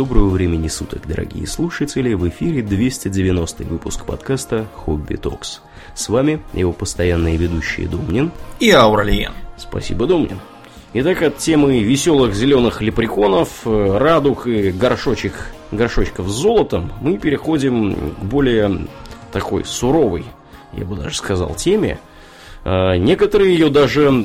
Доброго времени суток, дорогие слушатели! В эфире 290 выпуск подкаста «Хобби Токс». С вами его постоянные ведущие Домнин и Ауралиен. Спасибо, Домнин. Итак, от темы веселых зеленых лепреконов, э, радуг и горшочек, горшочков с золотом мы переходим к более такой суровой, я бы даже сказал, теме. Э, некоторые ее даже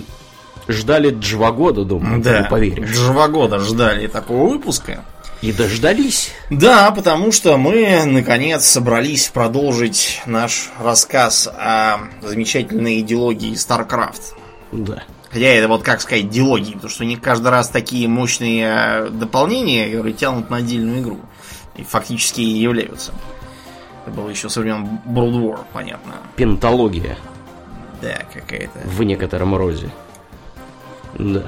ждали два года, думаю, да, не поверишь. Два года ждали такого выпуска. И дождались. Да, потому что мы, наконец, собрались продолжить наш рассказ о замечательной идеологии StarCraft. Да. Хотя это вот, как сказать, диалогии, потому что не каждый раз такие мощные э, дополнения, которые тянут на отдельную игру. И фактически и являются. Это было еще со времен World War, понятно. Пентология. Да, какая-то. В некотором роде. Да.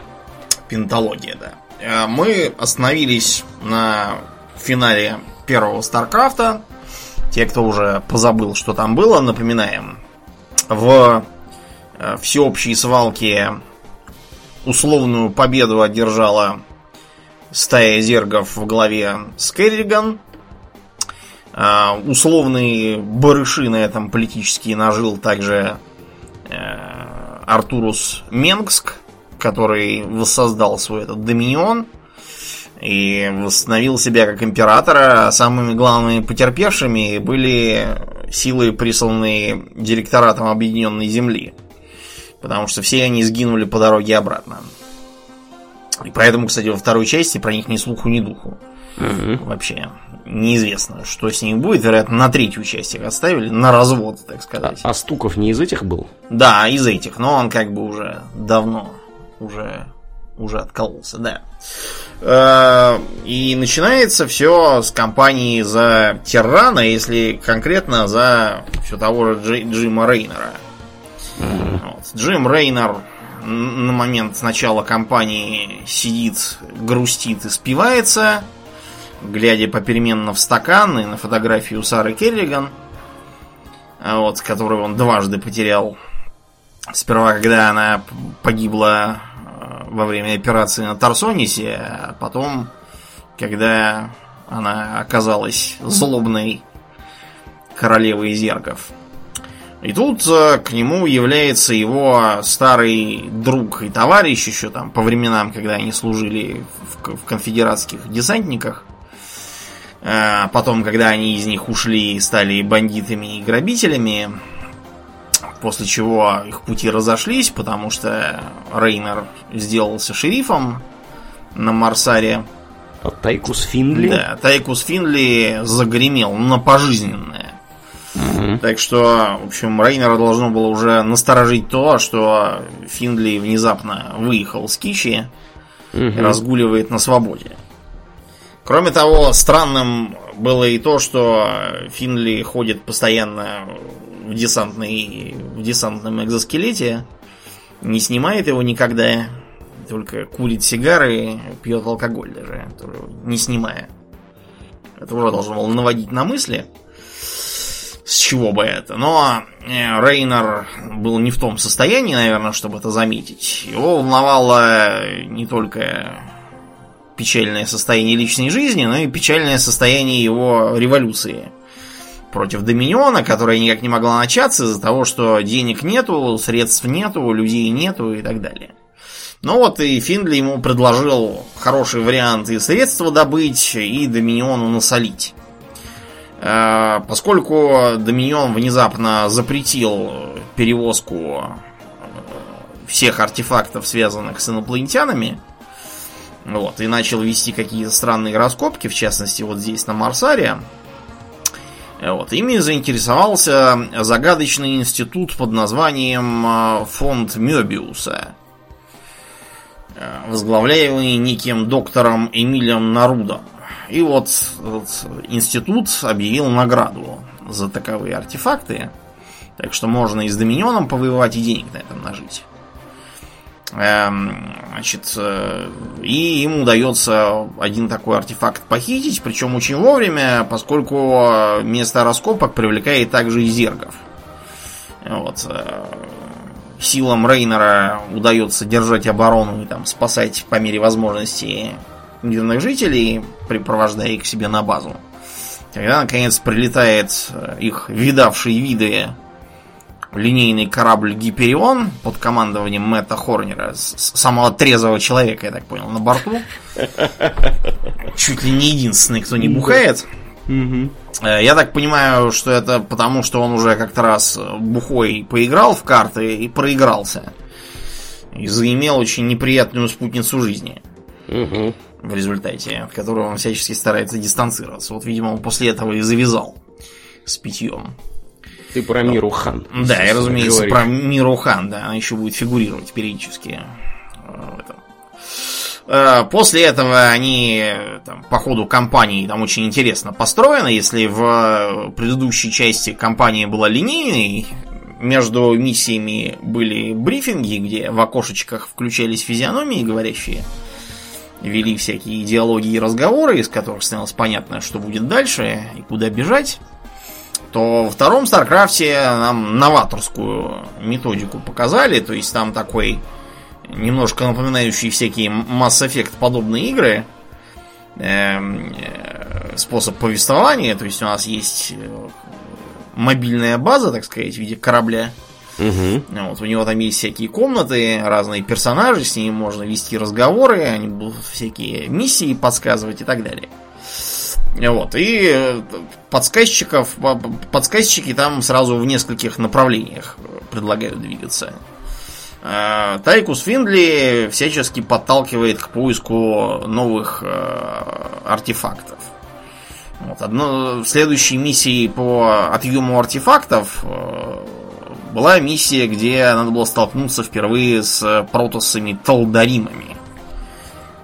Пентология, да. Э, мы остановились на финале первого Старкрафта. Те, кто уже позабыл, что там было, напоминаем. В э, всеобщей свалке условную победу одержала стая зергов в главе Скерриган. Uh, условный барыши на этом политический нажил также Артурус Менгск, который воссоздал свой этот доминион и восстановил себя как императора. Самыми главными потерпевшими были силы, присланные директоратом Объединенной Земли. Потому что все они сгинули по дороге обратно. И поэтому, кстати, во второй части про них ни слуху, ни духу. Угу. Вообще неизвестно, что с ними будет. Вероятно, на третью часть их оставили, на развод, так сказать. А, а Стуков не из этих был? Да, из этих, но он как бы уже давно уже, уже откололся, да. Э, и начинается все с кампании за Террана, если конкретно за все того же Джи, Джима Рейнера. Вот. Джим Рейнер на момент начала кампании сидит, грустит и спивается, глядя попеременно в стакан и на фотографию Сары Керриган, вот, которую он дважды потерял. Сперва, когда она погибла во время операции на Тарсонисе, а потом, когда она оказалась злобной королевой зергов. И тут э, к нему является его старый друг и товарищ еще там по временам, когда они служили в, конфедератских десантниках. А потом, когда они из них ушли и стали бандитами и грабителями, После чего их пути разошлись, потому что Рейнер сделался шерифом на Марсаре. А Тайкус Финли? Да, Тайкус Финли загремел на пожизненное. Угу. Так что, в общем, Рейнера должно было уже насторожить то, что Финли внезапно выехал с Кичи угу. и разгуливает на свободе. Кроме того, странным было и то, что Финли ходит постоянно в, десантной, в десантном экзоскелете, не снимает его никогда, только курит сигары, пьет алкоголь даже, не снимая. Это уже должно было наводить на мысли, с чего бы это. Но э, Рейнер был не в том состоянии, наверное, чтобы это заметить. Его волновало не только печальное состояние личной жизни, но и печальное состояние его революции против Доминиона, которая никак не могла начаться из-за того, что денег нету, средств нету, людей нету и так далее. Ну вот и Финдли ему предложил хороший вариант и средства добыть, и Доминиону насолить. Э, поскольку Доминион внезапно запретил перевозку э, всех артефактов, связанных с инопланетянами, вот, и начал вести какие-то странные раскопки, в частности, вот здесь на Марсаре, вот. Ими заинтересовался загадочный институт под названием э, Фонд Мёбиуса, э, возглавляемый неким доктором Эмилием Нарудом. И вот, вот институт объявил награду за таковые артефакты. Так что можно и с Доминионом повоевать, и денег на этом нажить. Эм, значит, э, и ему удается один такой артефакт похитить, причем очень вовремя, поскольку место раскопок привлекает также и зергов. Вот. Э, силам Рейнера удается держать оборону и там спасать по мере возможности мирных жителей, припровождая их к себе на базу. Когда, наконец, прилетает э, их видавший виды линейный корабль Гиперион под командованием Мэтта Хорнера, самого трезвого человека, я так понял, на борту. Чуть ли не единственный, кто не бухает. Я так понимаю, что это потому, что он уже как-то раз бухой поиграл в карты и проигрался. И заимел очень неприятную спутницу жизни. В результате, от которого он всячески старается дистанцироваться. Вот, видимо, он после этого и завязал с питьем. Ты про Миру Хан. Да, я, разумеется, говоришь. про Миру Хан, да. Она еще будет фигурировать периодически в этом. Э, после этого они там, по ходу кампании там очень интересно построены. Если в предыдущей части кампания была линейной, между миссиями были брифинги, где в окошечках включались физиономии говорящие, вели всякие идеологии и разговоры, из которых становилось понятно, что будет дальше и куда бежать то во втором Старкрафте нам новаторскую методику показали, то есть там такой немножко напоминающий всякие Mass Effect подобные игры, эм, э, способ повествования, то есть у нас есть э, мобильная база, так сказать, в виде корабля. Угу. Вот, у него там есть всякие комнаты, разные персонажи, с ними можно вести разговоры, они будут всякие миссии подсказывать и так далее. Вот, и э, подсказчиков, подсказчики там сразу в нескольких направлениях предлагают двигаться. А, Тайкус Финдли всячески подталкивает к поиску новых э, артефактов. Вот, одно, в следующей миссии по отъему артефактов э, была миссия, где надо было столкнуться впервые с протосами Талдаримами.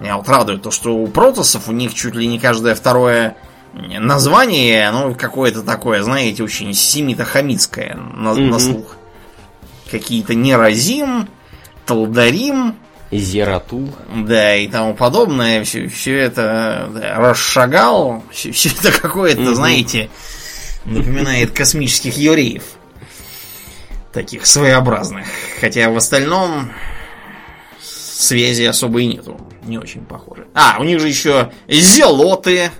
Меня вот радует то, что у протосов у них чуть ли не каждое второе название, оно какое-то такое, знаете, очень семито-хамитское на, mm-hmm. на слух. Какие-то Неразим, Талдарим, Зератул. Да, и тому подобное. Все, все это да, расшагал. Все, все это какое-то, mm-hmm. знаете, напоминает космических евреев. Таких своеобразных. Хотя в остальном связи особой нету. Не очень похоже. А, у них же еще зелоты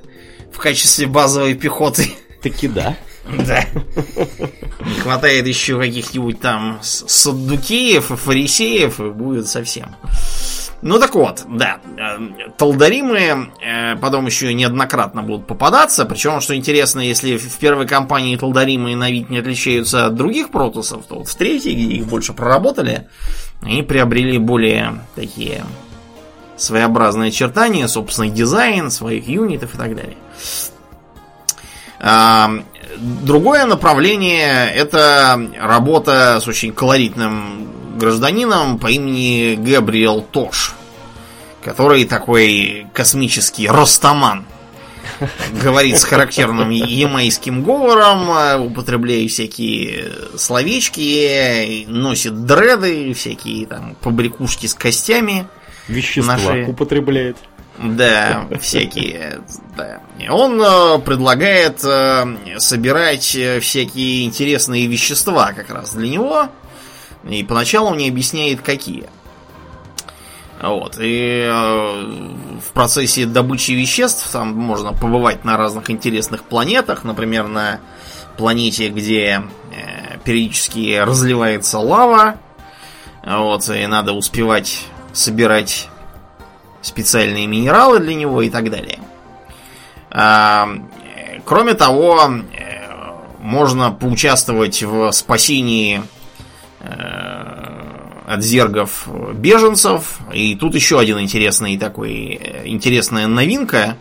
в качестве базовой пехоты. Таки да. Да. Не хватает еще каких-нибудь там саддукеев и фарисеев, и будет совсем. Ну так вот, да, э, Талдаримы э, потом еще неоднократно будут попадаться, причем, что интересно, если в первой кампании Талдаримы на вид не отличаются от других протусов, то вот в третьей, где их больше проработали, они приобрели более такие своеобразные очертания, собственный дизайн, своих юнитов и так далее. Другое направление это работа с очень колоритным гражданином по имени Габриэл Тош, который такой космический ростоман. Говорит с характерным ямайским говором, употребляя всякие словечки, носит дреды, всякие там побрякушки с костями. Вещества наши... употребляет. Да, всякие. Да. Он э, предлагает э, собирать э, всякие интересные вещества как раз для него. И поначалу он не объясняет, какие. Вот. И в процессе добычи веществ там можно побывать на разных интересных планетах. Например, на планете, где периодически разливается лава. Вот, и надо успевать собирать специальные минералы для него и так далее. Кроме того, э, можно поучаствовать в спасении э, от зергов беженцев. И тут еще один интересный такой э, интересная новинка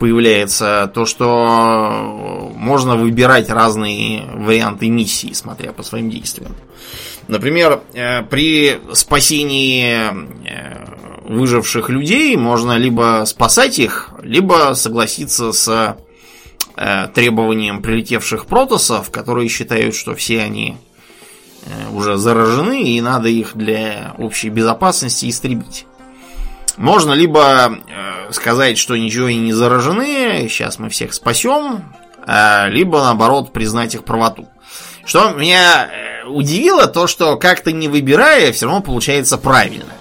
появляется то, что можно выбирать разные варианты миссии, смотря по своим действиям. Например, при спасении выживших людей можно либо спасать их, либо согласиться с э, требованием прилетевших протосов, которые считают, что все они э, уже заражены и надо их для общей безопасности истребить. Можно либо э, сказать, что ничего и не заражены, сейчас мы всех спасем, э, либо наоборот признать их правоту. Что меня э, удивило, то что как-то не выбирая, все равно получается правильно.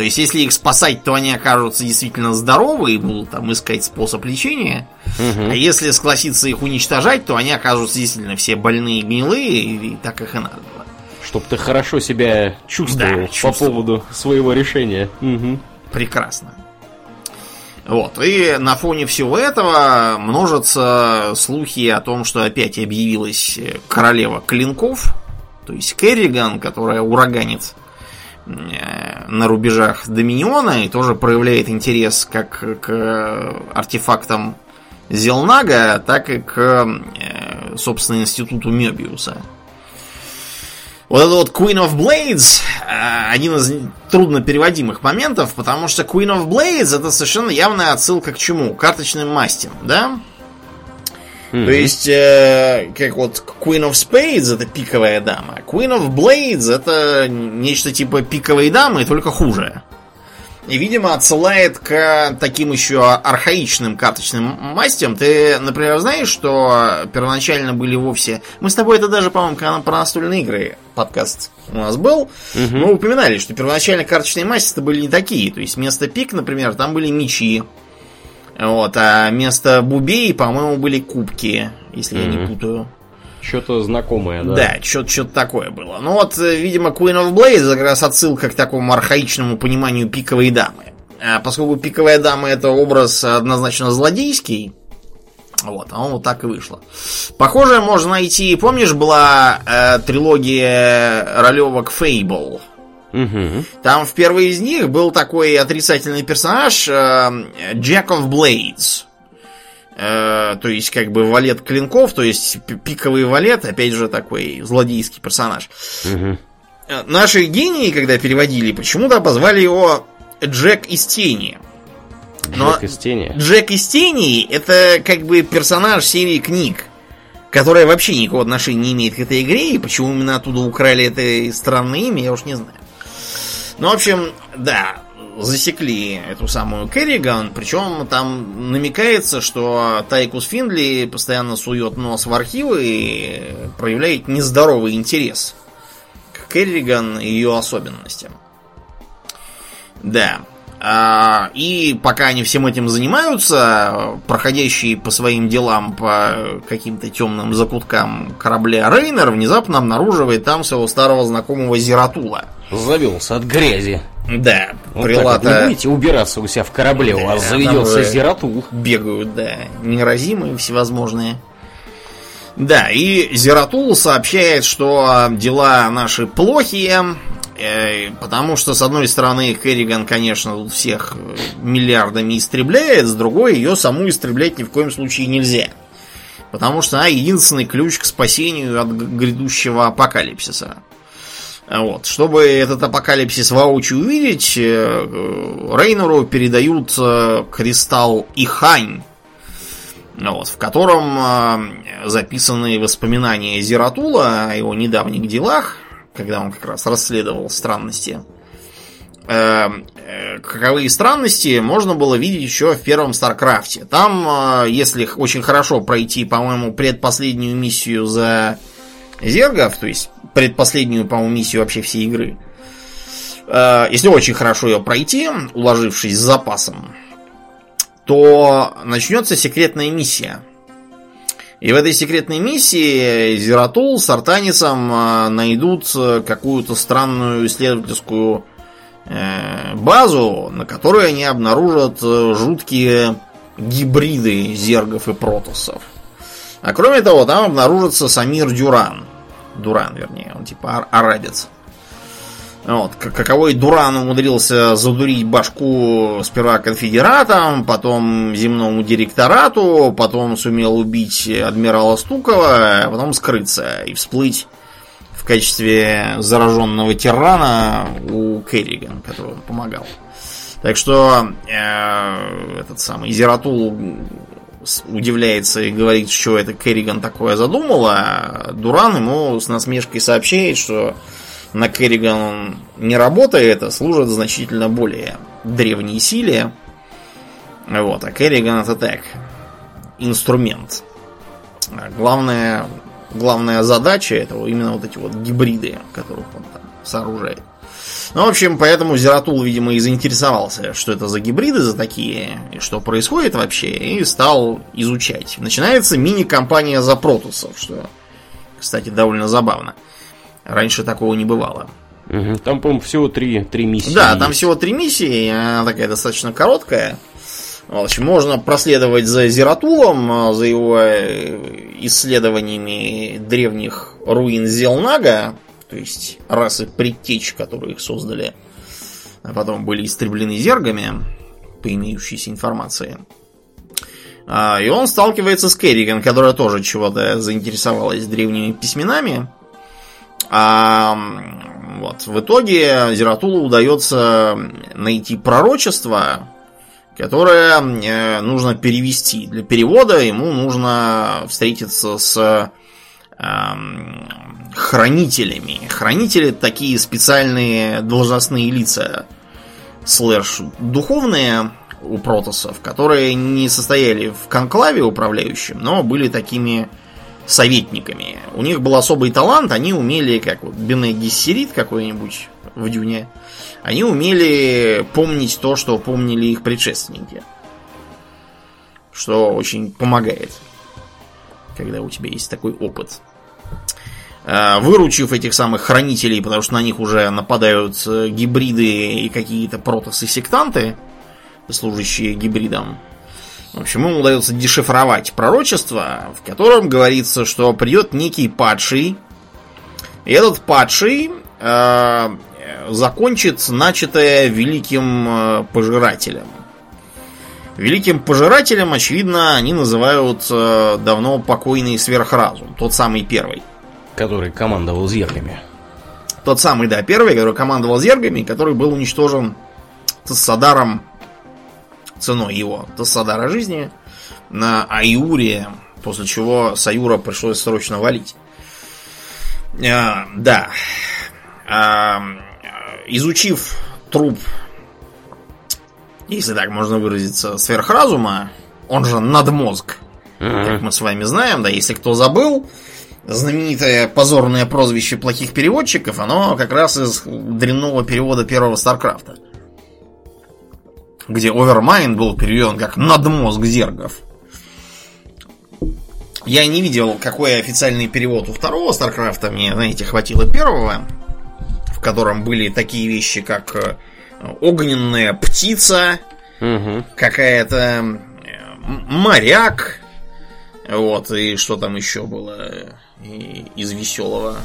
То есть, если их спасать, то они окажутся действительно здоровы и будут там искать способ лечения. Мгм. А если согласиться их уничтожать, то они окажутся действительно все больные и гнилые, и так их и надо было. Чтоб ты хорошо себя чувствовал Да, по чувствовал. поводу своего решения. Мгм. Прекрасно. Вот, и на фоне всего этого множатся слухи о том, что опять объявилась королева клинков, то есть Керриган, которая ураганит э, на рубежах Доминиона и тоже проявляет интерес как к артефактам Зелнага, так и к, э, собственно, институту Мебиуса. Вот это вот Queen of Blades э, один из трудно переводимых моментов, потому что Queen of Blades это совершенно явная отсылка к чему? К Карточным мастям, да? Мгм. То есть, э, как вот Queen of Spades это пиковая дама, Queen of Blades это нечто типа пиковой дамы, только хуже. И, видимо, отсылает к таким еще архаичным карточным мастям. Ты, например, знаешь, что первоначально были вовсе... Мы с тобой это даже, по-моему, когда про настольные игры подкаст у нас был, Мгм. мы упоминали, что первоначально карточные масти это были не такие. То есть вместо пик, например, там были мечи. Вот, а вместо бубей, по-моему, были кубки, если я не путаю. Что-то знакомое, да? Да, что-то такое было. Ну вот, э, видимо, Queen of Blades как раз отсылка к такому архаичному пониманию пиковой дамы. А поскольку пиковая дама это образ однозначно злодейский, вот, а он вот так и вышло. Похоже, можно найти, помнишь, была э, трилогия ролевок Fable? Мгм. Там в первой из них был такой отрицательный персонаж Jack of Blades. Э, то есть, как бы валет клинков, то есть пи- пиковый валет, опять же, такой злодейский персонаж. Э, Наши гении, когда переводили, почему-то позвали его Джек из тени. Но Джек из тени. Джек из тени это как бы персонаж серии книг, которая вообще никакого отношения не имеет к этой игре, и почему именно оттуда украли это странное имя, я уж не знаю. Ну, в общем, да, засекли эту самую Керриган, причем там намекается, что Тайкус Финдли постоянно сует нос в архивы и проявляет нездоровый интерес к Керриган и ее особенностям. Да. А, и пока они всем этим занимаются, проходящие по своим делам по каким-то темным закуткам корабля Рейнер внезапно обнаруживает там своего старого знакомого Зератула. Завелся от грязи. Да, Вот так вот. Не будете убираться у себя в корабле, у вас Да, заведется зератул. бегают, да, неразимые всевозможные. Да, и Зератул сообщает, что дела наши плохие, э, потому что, с одной стороны, Керриган, конечно, всех э, миллиардами истребляет, с другой, ее саму истреблять ни в коем случае нельзя. Потому что она единственный ключ к спасению от грядущего апокалипсиса. Вот. Чтобы этот апокалипсис воочию увидеть, э, Рейнеру передают э, кристалл Ихан, вот, в котором э, записаны воспоминания Зератула о его недавних делах, когда он как раз расследовал странности. Каковые странности можно было видеть еще в первом Старкрафте. Там, если очень хорошо пройти, по-моему, предпоследнюю миссию за Зергов, то есть предпоследнюю, по-моему, миссию вообще всей игры, э, если очень хорошо ее пройти, уложившись с запасом, то начнется секретная миссия. И в этой секретной миссии Зератул с Артанисом э, найдут э, какую-то странную исследовательскую базу, на которой они обнаружат жуткие гибриды зергов и протоссов. А кроме того, там обнаружится Самир Дюран. Дуран, вернее, он типа ар- арабец. Вот, каковой Дуран умудрился задурить башку сперва конфедератам, потом земному директорату, потом сумел убить адмирала Стукова, а потом скрыться и всплыть в качестве зараженного тирана у Керриган, который он помогал. Так что э, этот самый Зератул удивляется и говорит, что это Керриган такое задумала, а Дуран ему с насмешкой сообщает, что на Керриган он не работает, а служит значительно более древней силе. Вот, а Керриган это так, инструмент. А главная, главная задача этого именно вот эти вот гибриды, которых он там сооружает. Ну, в общем, поэтому Зератул, видимо, и заинтересовался, что это за гибриды за такие, и что происходит вообще, и стал изучать. Начинается мини-компания за протусов, что, кстати, довольно забавно. Раньше такого не бывало. Там, по-моему, всего три, три миссии. Да, там всего три миссии, она такая достаточно короткая. В общем, можно проследовать за Зератулом, за его э, исследованиями древних руин Зелнага, то есть расы предтеч, которые их создали, а потом были истреблены зергами, по имеющейся информации. А, и он сталкивается с Керриган, которая тоже чего-то заинтересовалась древними письменами. А, вот. В итоге Зератулу удается найти пророчество, которое э, нужно перевести. Для перевода ему нужно встретиться с хранителями. Хранители такие специальные должностные лица, слэш духовные у протосов, которые не состояли в конклаве управляющем, но были такими советниками. У них был особый талант, они умели, как вот Бене Гессерит какой-нибудь в Дюне, они умели помнить то, что помнили их предшественники. Что очень помогает, когда у тебя есть такой опыт. Э, выручив этих самых хранителей, потому что на них уже нападают э, гибриды и какие-то протосы-сектанты, служащие гибридам. В общем, ему удается дешифровать пророчество, в котором говорится, что придет некий падший, и этот падший э, закончит начатое великим э, пожирателем. Великим пожирателем, очевидно, они называют э, давно покойный сверхразум, тот самый первый. Который командовал зергами. Тот самый, да, первый, который командовал зергами, который был уничтожен Тассадаром ценой его Тассадара жизни на Аюре, после чего Саюра пришлось срочно валить. А, да. А, изучив труп, если так можно выразиться, сверхразума, он же надмозг, uh-huh. как мы с вами знаем, да, если кто забыл, знаменитое позорное прозвище плохих переводчиков, оно как раз из дрянного перевода первого Старкрафта. Где Overmind был переведен как надмозг зергов. Я не видел, какой официальный перевод у второго Старкрафта. Мне, знаете, хватило первого, в котором были такие вещи, как э, огненная птица, угу. какая-то э, моряк, вот, и что там еще было из веселого.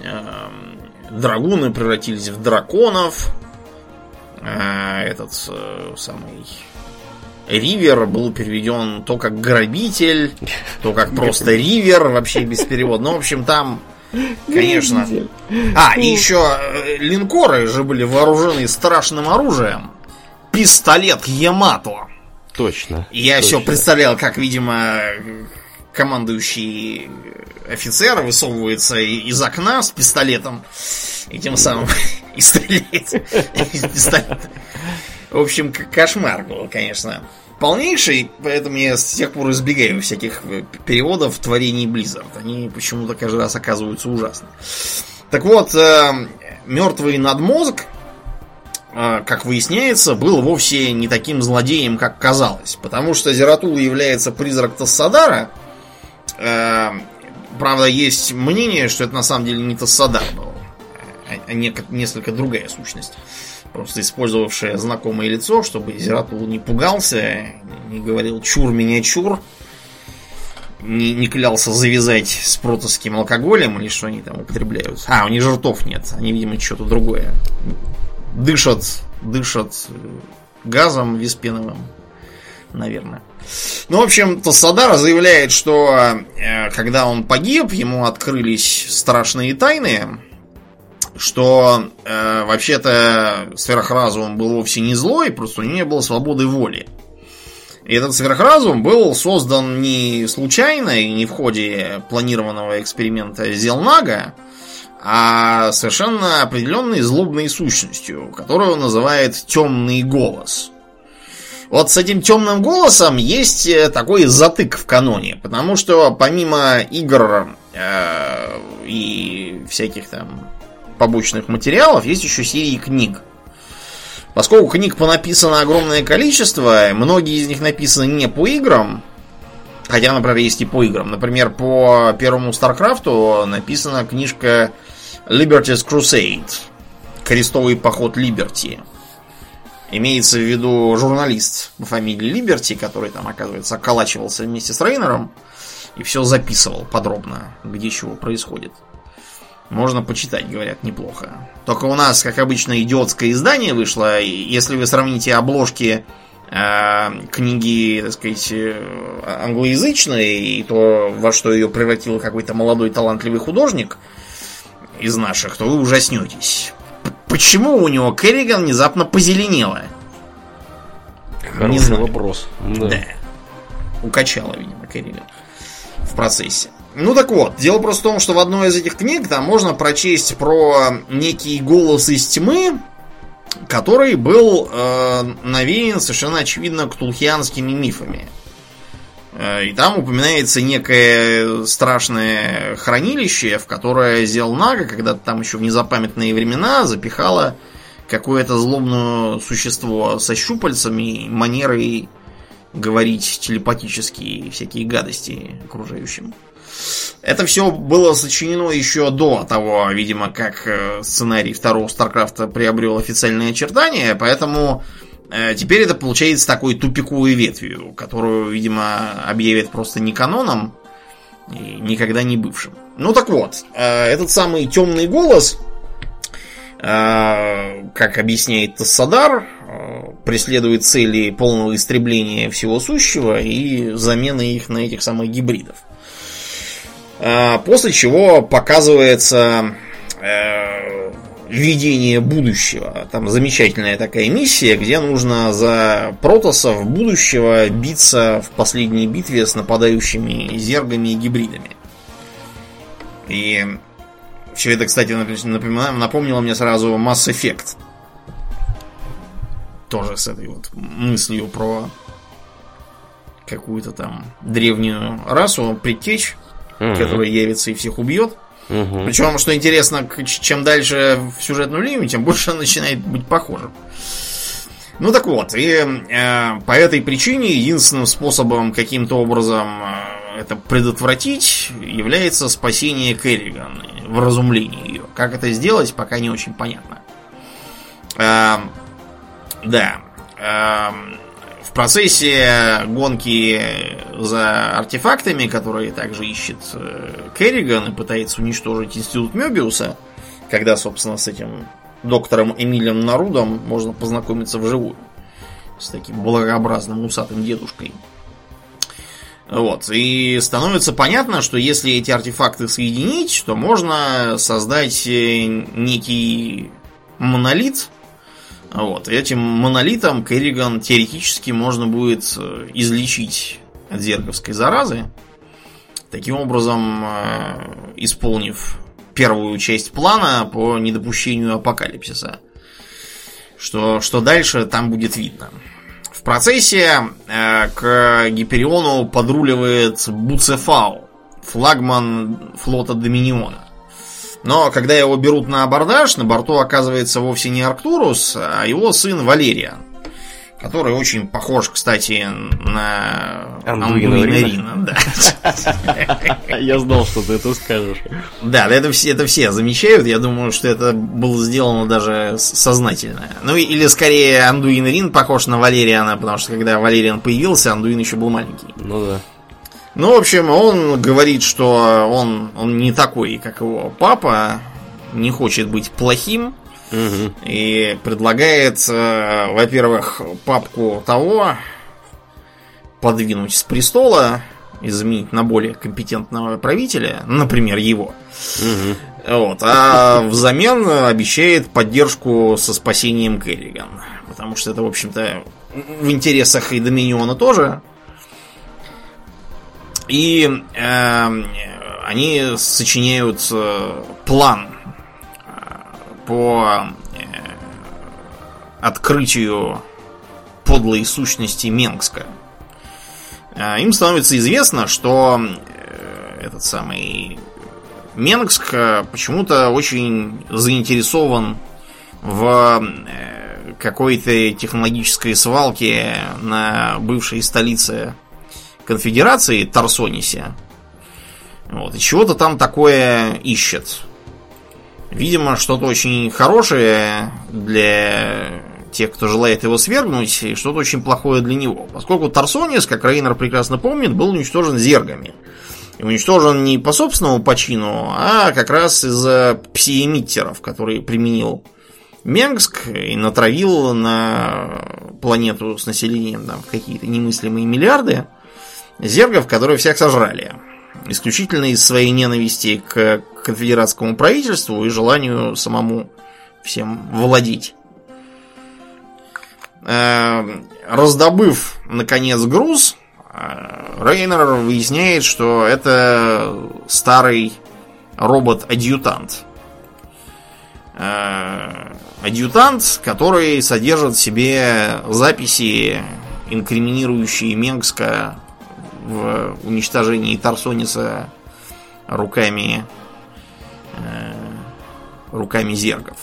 Эм, драгуны превратились в драконов. А этот э, самый Ривер был переведен то как грабитель, то как просто Ривер, вообще без перевода. Ну, в общем, там, конечно. А, и еще э, линкоры же были вооружены страшным оружием. Пистолет Ямато. Точно. Я точно. все представлял, как, видимо, командующий офицер высовывается из окна с пистолетом и тем самым и стреляет из пистолета. В общем, кошмар был, конечно. Полнейший, поэтому я с тех пор избегаю всяких э, переводов творений Blizzard. Они почему-то каждый раз оказываются ужасны. Так вот, э, мертвый надмозг, э, как выясняется, был вовсе не таким злодеем, как казалось. Потому что Зератул является призрак Тассадара, Правда, есть мнение, что это на самом деле не Тассадар был, а, а несколько другая сущность. Просто использовавшая знакомое лицо, чтобы Зератул не пугался, не говорил «чур меня чур», не, не клялся завязать с протосским алкоголем или что они там употребляют. А, у них же ртов нет, они, видимо, что-то другое. Дышат, дышат газом виспеновым, наверное. Ну, в общем, Тассадара заявляет, что э, когда он погиб, ему открылись страшные тайны, что э, вообще-то сверхразум был вовсе не злой, просто у него не было свободы воли. И этот сверхразум был создан не случайно и не в ходе планированного эксперимента Зелнага, а совершенно определенной злобной сущностью, которую называет темный голос. Вот с этим темным голосом есть э, такой затык в каноне, потому что помимо игр э, и всяких там побочных материалов, есть еще серии книг. Поскольку книг понаписано огромное количество, многие из них написаны не по играм, хотя, например, есть и по играм. Например, по первому Старкрафту написана книжка Liberty's Crusade. Крестовый поход Либерти. Имеется в виду журналист по фамилии Либерти, который там, оказывается, околачивался вместе с Рейнером и все записывал подробно, где чего происходит. Можно почитать, говорят, неплохо. Только у нас, как обычно, идиотское издание вышло. Если вы сравните обложки э, книги, так сказать, э, англоязычной, и то, во что ее превратил какой-то молодой талантливый художник из наших, то вы ужаснетесь. Почему у него Керриган внезапно позеленела? Хороший Не знаю. вопрос. Да. да. Укачала, видимо, Керриган в процессе. Ну так вот, дело просто в том, что в одной из этих книг там можно прочесть про некий голос из тьмы, который был э, навеян совершенно очевидно ктулхианскими мифами. Э, и там упоминается некое страшное хранилище, в которое Зелнага, когда-то там еще в незапамятные времена, запихала какое-то злобное существо со щупальцами, манерой говорить телепатические всякие гадости окружающим. Это все было сочинено еще до того, видимо, как э, сценарий второго Старкрафта приобрел официальные очертания, поэтому теперь это получается такой тупиковой ветвью, которую, видимо, объявят просто не каноном и никогда не бывшим. Ну так вот, э, этот самый темный голос, как объясняет Тассадар, преследует цели полного истребления всего сущего и замены их на этих самых гибридов. После чего показывается э, видение будущего. Там замечательная такая миссия, где нужно за протосов будущего биться в последней битве с нападающими зергами и гибридами. И все это, кстати, напомнило мне сразу Mass Effect. Тоже с этой вот мыслью про какую-то там древнюю расу, предтечь угу. который явится и всех убьет. Угу. Причем, что интересно, чем дальше в сюжетную линию, тем больше он начинает быть похожим. Ну так вот, и э, по этой причине единственным способом каким-то образом э, это предотвратить является спасение Керриган, вразумление ее. Как это сделать, пока не очень понятно. Э, да. Э, процессе гонки за артефактами, которые также ищет э, Керриган и пытается уничтожить институт Мебиуса, когда, собственно, с этим доктором Эмилием Нарудом можно познакомиться вживую. С таким благообразным усатым дедушкой. Вот. И становится понятно, что если эти артефакты соединить, то можно создать э, некий монолит, вот. Этим монолитом Керриган теоретически можно будет э, излечить от зерговской заразы. Таким образом, э, исполнив первую часть плана по недопущению апокалипсиса. Что, что дальше, там будет видно. В процессе э, к Гипериону подруливает Буцефау, флагман флота Доминиона. Но когда его берут на абордаж, на борту оказывается вовсе не Арктурус, а его сын Валериан. Который очень похож, кстати, на Андуина Да. Я знал, что ты это скажешь. Да, это все, это все замечают. Я думаю, что это было сделано даже сознательно. Ну или скорее Андуин Рин похож на Валериана, потому что когда Валериан появился, Андуин еще был маленький. Ну да. Ну, в общем, он говорит, что он, он не такой, как его папа, не хочет быть плохим. Угу. И предлагает, э, во-первых, папку того подвинуть с престола и заменить на более компетентного правителя, например, его. Угу. Вот, а взамен обещает поддержку со спасением Керриган. Потому что это, в общем-то, в интересах и Доминиона тоже. И э, они сочиняют э, план э, по э, открытию подлой сущности Менгска. Им становится известно, что этот самый Менгск почему-то очень заинтересован в какой-то технологической свалке на бывшей столице конфедерации Тарсонисе. Вот, и чего-то там такое ищет. Видимо, что-то очень хорошее для тех, кто желает его свергнуть, и что-то очень плохое для него. Поскольку Тарсонис, как Рейнер прекрасно помнит, был уничтожен зергами. И уничтожен не по собственному почину, а как раз из-за псиэмиттеров, которые применил Менгск и натравил на планету с населением там, какие-то немыслимые миллиарды зергов, которые всех сожрали. Исключительно из своей ненависти к конфедератскому правительству и желанию самому всем владеть. Э, раздобыв, наконец, груз, э, Рейнер выясняет, что это старый робот-адъютант. Э, адъютант, который содержит в себе записи, инкриминирующие Менгска в уничтожении Тарсониса руками руками зергов.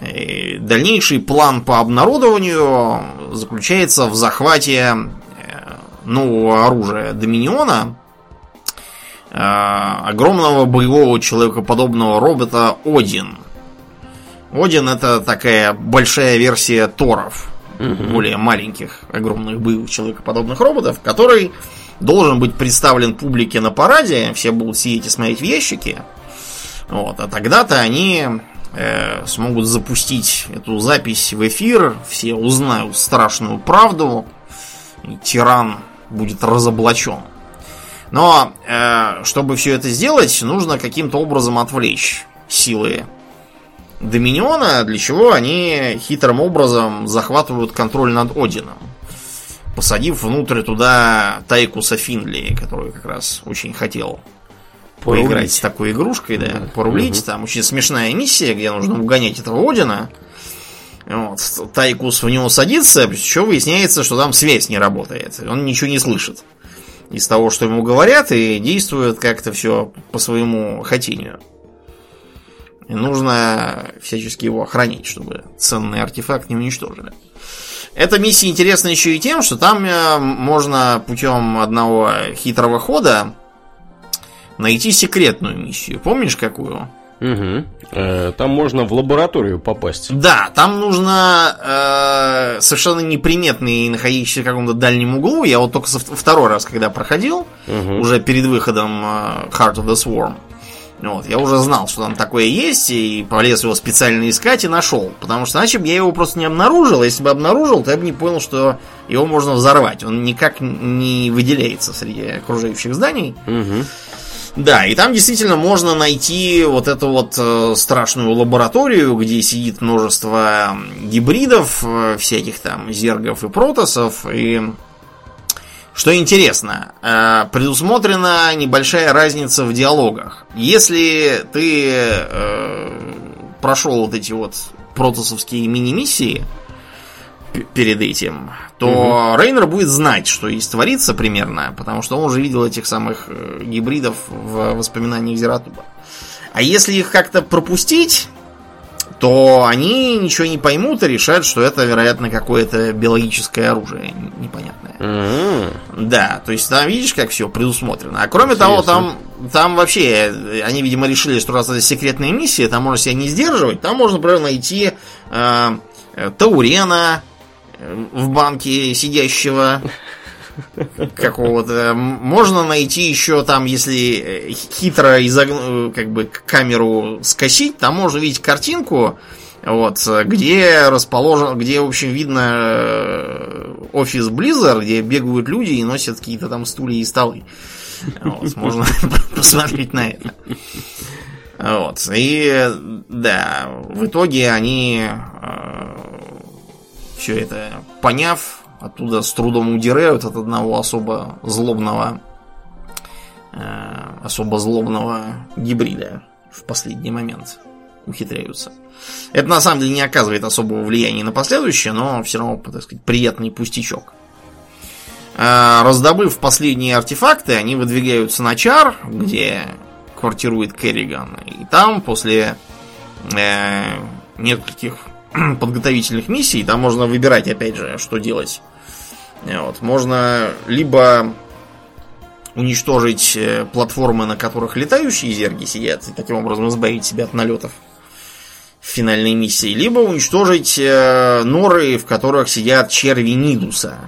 И дальнейший план по обнародованию заключается в захвате э, нового оружия Доминиона, э, огромного боевого человекоподобного робота Один. Один это такая большая версия Торов, угу. более маленьких, огромных боевых человекоподобных роботов, который должен быть представлен публике на параде, все будут сидеть и смотреть в ящики. Вот, а тогда-то они э, смогут запустить эту запись в эфир, все узнают страшную правду, и тиран будет разоблачен. Но э, чтобы все это сделать, нужно каким-то образом отвлечь силы Доминиона, для чего они хитрым образом захватывают контроль над Одином, посадив внутрь туда Тайкуса Финли, который как раз очень хотел порулить. поиграть с такой игрушкой, да, да. порулить. Угу. Там очень смешная миссия, где нужно угонять этого Одина. Вот. Тайкус в него садится, еще выясняется, что там связь не работает. Он ничего не слышит из того, что ему говорят, и действует как-то все по своему хотению. И нужно всячески его охранить, чтобы ценный артефакт не уничтожили. Эта миссия интересна еще и тем, что там э, можно путем одного хитрого хода найти секретную миссию. Помнишь какую? Угу. Э, там можно в лабораторию попасть. Да, там нужно э, совершенно неприметный, находящийся в каком-то дальнем углу. Я вот только со второй раз, когда проходил, угу. уже перед выходом э, Heart of the Swarm. Вот, я уже знал, что там такое есть, и полез его специально искать и нашел. Потому что иначе бы я его просто не обнаружил. Если бы обнаружил, то я бы не понял, что его можно взорвать. Он никак не выделяется среди окружающих зданий. Угу. Да, и там действительно можно найти вот эту вот э, страшную лабораторию, где сидит множество гибридов, э, всяких там зергов и протосов, и что интересно, э, предусмотрена небольшая разница в диалогах. Если ты э, прошел вот эти вот протосовские мини-миссии перед этим, то угу. Рейнер будет знать, что есть творится примерно, потому что он уже видел этих самых э, гибридов в воспоминаниях Зератуба. А если их как-то пропустить, то они ничего не поймут и решат, что это, вероятно, какое-то биологическое оружие непонятное. Mm-hmm. Да, то есть там видишь, как все предусмотрено. А кроме Интересно. того, там, там вообще, они, видимо, решили, что раз это секретная миссия, там можно себя не сдерживать, там можно, например, найти э, Таурена, в банке сидящего какого-то. Можно найти еще там, если хитро изогну, как бы камеру скосить, там можно видеть картинку, вот, где расположен, где, в общем, видно э, офис Blizzard, где бегают люди и носят какие-то там стулья и столы. Вот, можно посмотреть на это. Вот. И да, в итоге они э, все это поняв, оттуда с трудом удирают от одного особо злобного э, особо злобного гибрида в последний момент ухитряются. Это на самом деле не оказывает особого влияния на последующее, но все равно, так сказать, приятный пустячок. Э, раздобыв последние артефакты, они выдвигаются на чар, где квартирует Керриган. И там после э, нескольких подготовительных миссий, там можно выбирать, опять же, что делать. Вот. Можно либо уничтожить э, платформы, на которых летающие зерги сидят, и таким образом избавить себя от налетов в финальной миссии, либо уничтожить э, норы, в которых сидят черви Нидуса.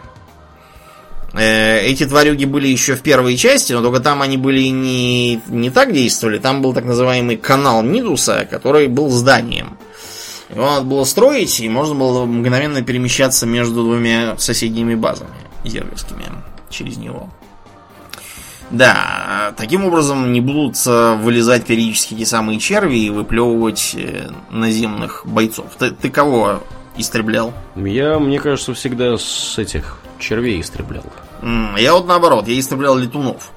Э, эти тварюги были еще в первой части, но только там они были не, не так действовали. Там был так называемый канал Нидуса, который был зданием. Его надо было строить, и можно было мгновенно перемещаться между двумя соседними базами зерговскими через него. Да, таким образом не будут э, вылезать периодически те самые черви и выплевывать э, наземных бойцов. Ты, ты кого истреблял? Я, мне кажется, всегда с этих червей истреблял. Я вот наоборот, я истреблял летунов.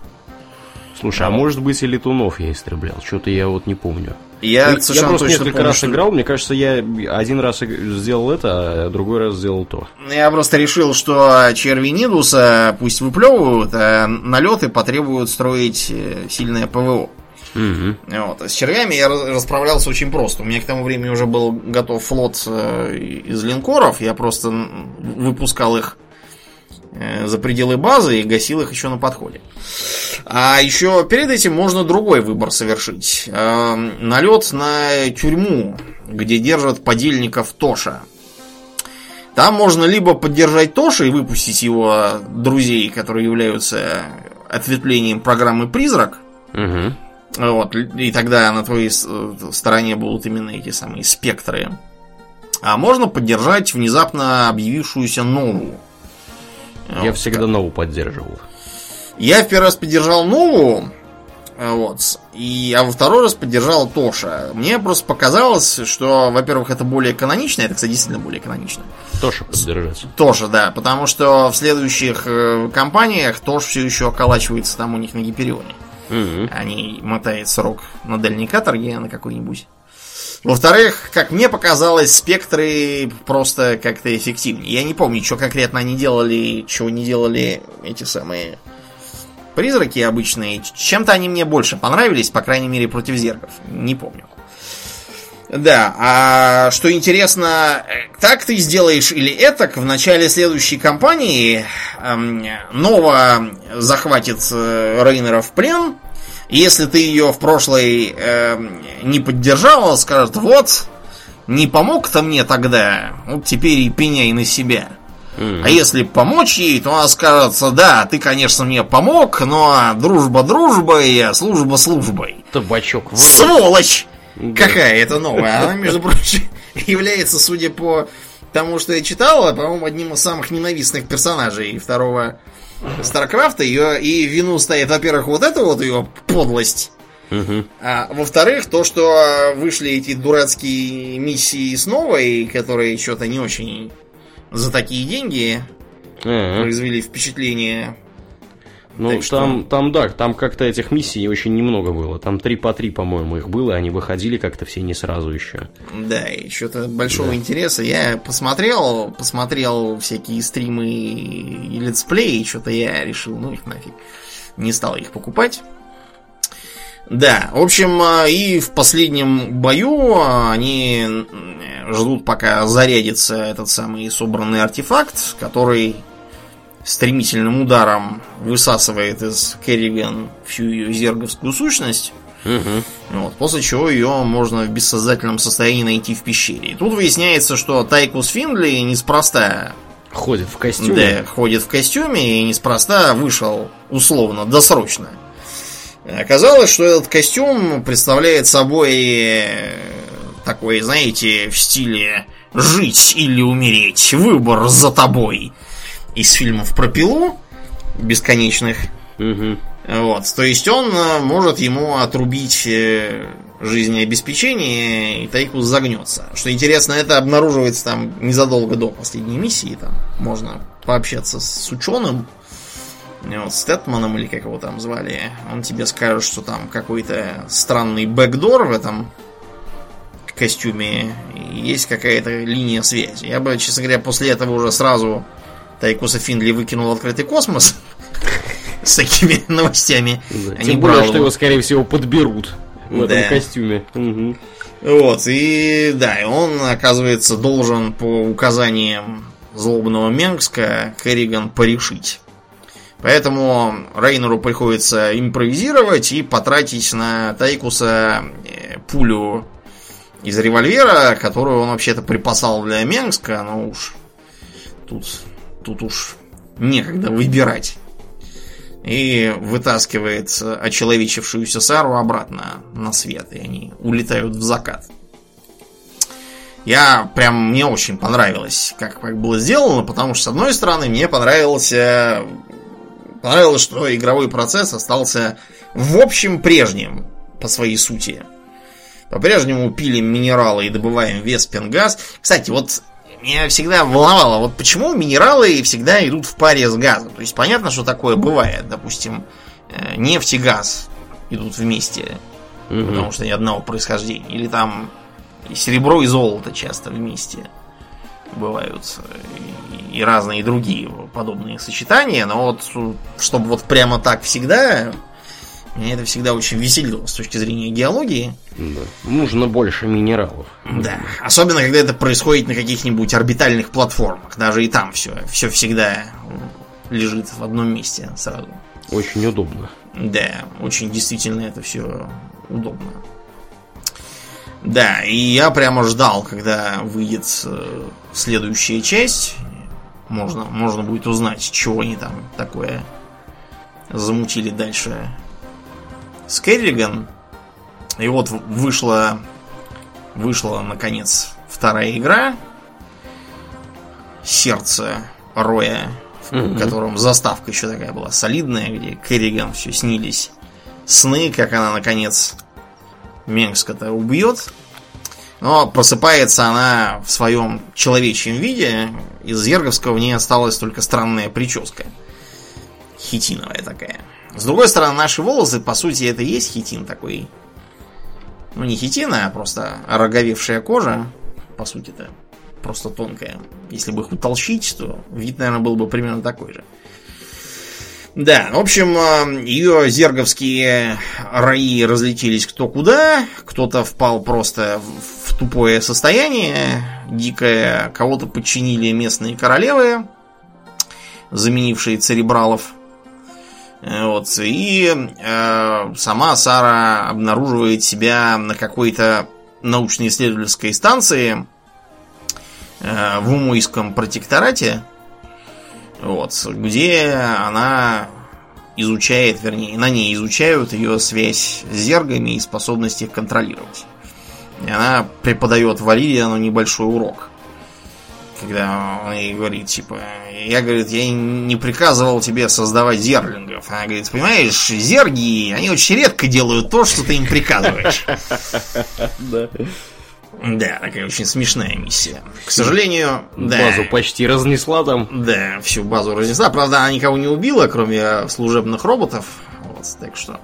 Слушай, а может быть и летунов я истреблял? Что-то я вот не помню. Я, я просто несколько помню, раз что... играл, мне кажется, я один раз сделал это, а другой раз сделал то. Я просто решил, что черви Нидуса пусть выплевывают, а налеты потребуют строить э, сильное ПВО. Угу. Вот. А с червями я расправлялся очень просто. У меня к тому времени уже был готов флот э, из линкоров, я просто выпускал их за пределы базы и гасил их еще на подходе. А еще перед этим можно другой выбор совершить. Э, налет на тюрьму, где держат подельников Тоша. Там можно либо поддержать Тоша и выпустить его друзей, которые являются ответвлением программы Призрак. Угу. Вот, и тогда на твоей стороне будут именно эти самые спектры. А можно поддержать внезапно объявившуюся новую я вот, всегда как... Нову поддерживал. Я в первый раз поддержал Нову, вот, и, а во второй раз поддержал Тоша. Мне просто показалось, что, во-первых, это более канонично, это, кстати, действительно более канонично. Тоша поддержать. Тоша, да, потому что в следующих э, компаниях Тош все еще околачивается там у них на Гиперионе. Угу. Они мотает срок на дальней каторге на какой-нибудь. Во-вторых, как мне показалось, спектры просто как-то эффективнее. Я не помню, что конкретно они делали, чего не делали эти самые призраки обычные. Чем-то они мне больше понравились, по крайней мере, против зергов. Не помню. Да, а что интересно, так ты сделаешь или этак, в начале следующей кампании эм, Нова захватит э, Рейнера в плен, если ты ее в прошлой э, не поддержала, скажет, вот, не помог-то мне тогда, вот теперь и пеняй на себя. Mm-hmm. А если помочь ей, то она скажет, да, ты, конечно, мне помог, но дружба дружбой, а служба службой. Табачок. Сволочь! Да. Какая это новая? Она, между прочим, является, судя по тому, что я читал, по-моему, одним из самых ненавистных персонажей второго Старкрафта, ее и вину стоит, во-первых, вот это вот ее подлость. Угу. А во-вторых, то, что вышли эти дурацкие миссии с новой, которые что-то не очень за такие деньги ага. произвели впечатление ну, так там, что... там, да, там как-то этих миссий очень немного было. Там три по три, по-моему, их было, они выходили как-то все не сразу еще. Да, и что-то большого да. интереса. Я посмотрел, посмотрел всякие стримы и летсплеи, и что-то я решил, ну их нафиг. Не стал их покупать. Да, в общем, а, и в последнем бою они ждут, пока зарядится этот самый собранный артефакт, который стремительным ударом высасывает из Керриган всю ее зерговскую сущность. Угу. Вот, после чего ее можно в бессознательном состоянии найти в пещере. И тут выясняется, что Тайкус Финдли неспроста ходит в костюме. Да, ходит в костюме и неспроста вышел условно, досрочно. Оказалось, что этот костюм представляет собой э, такой, знаете, в стиле «жить или умереть, выбор за тобой» из фильмов про пилу бесконечных. Угу. Вот, то есть он э, может ему отрубить э, жизнеобеспечение, и Тайкус загнется. Что интересно, это обнаруживается там незадолго до последней миссии. Там можно пообщаться с ученым, вот, Стэтманом или как его там звали. Он тебе скажет, что там какой-то странный бэкдор в этом костюме. И есть какая-то линия связи. Я бы, честно говоря, после этого уже сразу Тайкуса Финдли выкинул в открытый космос с такими новостями. Да, а не Тем более, что его. скорее всего, подберут в Да. этом костюме. Мгм. Вот, и да, и он, оказывается, должен по указаниям злобного Менгска Керриган порешить. Поэтому Рейнеру приходится импровизировать и потратить на Тайкуса э, пулю из револьвера, которую он вообще-то припасал для Менгска, но уж тут, тут уж некогда выбирать. И вытаскивает очеловечившуюся Сару обратно на свет, и они улетают в закат. Я прям, мне очень понравилось, как, как было сделано, потому что, с одной стороны, мне понравился, понравилось, что игровой процесс остался в общем прежним по своей сути. По-прежнему пилим минералы и добываем веспенгаз. Кстати, вот меня всегда волновало, вот почему минералы всегда идут в паре с газом. То есть понятно, что такое бывает. Допустим, э, нефть и газ идут вместе, Мгм. потому что они одного происхождения. Или там и серебро и золото часто вместе бывают. И, и разные другие подобные сочетания. Но вот, чтобы вот прямо так всегда, меня это всегда очень веселило с точки зрения геологии. Да. Нужно больше минералов. Да, особенно когда это происходит на каких-нибудь орбитальных платформах. Даже и там все, все всегда лежит в одном месте сразу. Очень удобно. Да, очень действительно это все удобно. Да, и я прямо ждал, когда выйдет э, следующая часть. Можно, можно будет узнать, чего они там такое замутили дальше с Керриган. И вот вышла, вышла наконец вторая игра. Сердце Роя, в котором заставка еще такая была солидная, где Керриган все снились сны, как она наконец Менгска-то убьет. Но просыпается она в своем человечьем виде. Из Зерговского в ней осталась только странная прическа. Хитиновая такая. С другой стороны, наши волосы, по сути, это и есть хитин такой. Ну, не хитин, а просто ороговевшая кожа. По сути-то. Просто тонкая. Если бы их утолщить, то вид, наверное, был бы примерно такой же. Да, в общем, э, ее зерговские раи разлетелись кто куда, кто-то впал просто в тупое состояние, дикое, кого-то подчинили местные королевы, заменившие церебралов. Э, Вот, и э, сама Сара обнаруживает себя на какой-то научно-исследовательской станции э, в Умойском протекторате, вот, где она изучает, вернее, на ней изучают ее связь с зергами и способность их контролировать. И она преподает Валериану небольшой урок. Когда он ей говорит, типа, я, говорит, я не приказывал тебе создавать зерлингов. Она говорит, понимаешь, зерги, они очень редко делают то, что ты им приказываешь. Да. Да, такая очень смешная миссия. К сожалению, да. Базу почти разнесла там. Да, всю базу разнесла. Правда, она никого не убила, кроме служебных роботов. Вот, так что.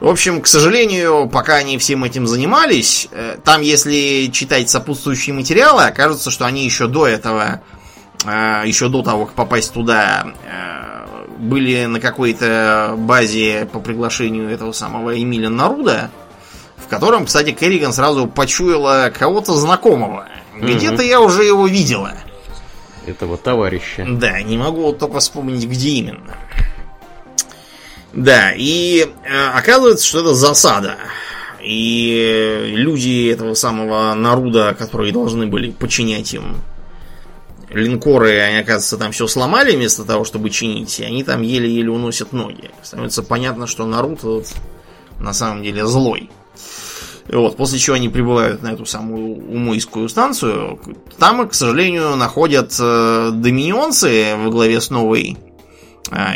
В общем, к сожалению, пока они всем этим занимались, э, там, если читать сопутствующие материалы, окажется, что они еще до этого, э, еще до того, как попасть туда, э, были на какой-то базе по приглашению этого самого Эмиля Наруда, в котором, кстати, Керриган сразу почуяла кого-то знакомого. Где-то я уже его видела. Этого товарища. Да, не могу только вспомнить, где именно. Да, и э, оказывается, что это засада. И люди этого самого народа, которые должны были подчинять им линкоры, они, оказывается, там все сломали вместо того, чтобы чинить, и они там еле-еле уносят ноги. Становится понятно, что Наруто вот на самом деле злой. Вот, после чего они прибывают на эту самую умойскую станцию. Там, к сожалению, находят э, доминионцы во главе с новой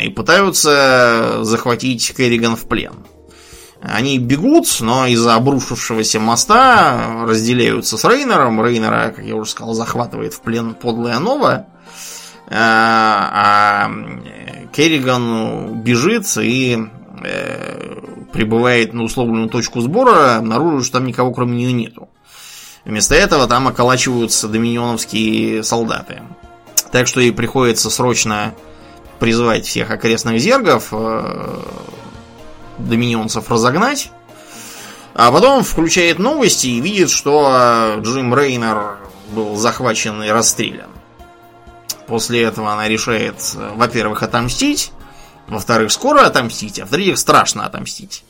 и пытаются захватить Керриган в плен. Они бегут, но из-за обрушившегося моста разделяются с Рейнером. Рейнера, как я уже сказал, захватывает в плен подлая Нова. А, а Керриган бежит и э, прибывает на условленную точку сбора, обнаруживает, что там никого кроме нее нету. Вместо этого там околачиваются доминионовские солдаты. Так что ей приходится срочно призвать всех окрестных зергов, э, доминионцев разогнать. А потом включает новости и видит, что Джим Рейнер был захвачен и расстрелян. После этого она решает, во-первых, отомстить, во-вторых, скоро отомстить, а в-третьих, страшно отомстить.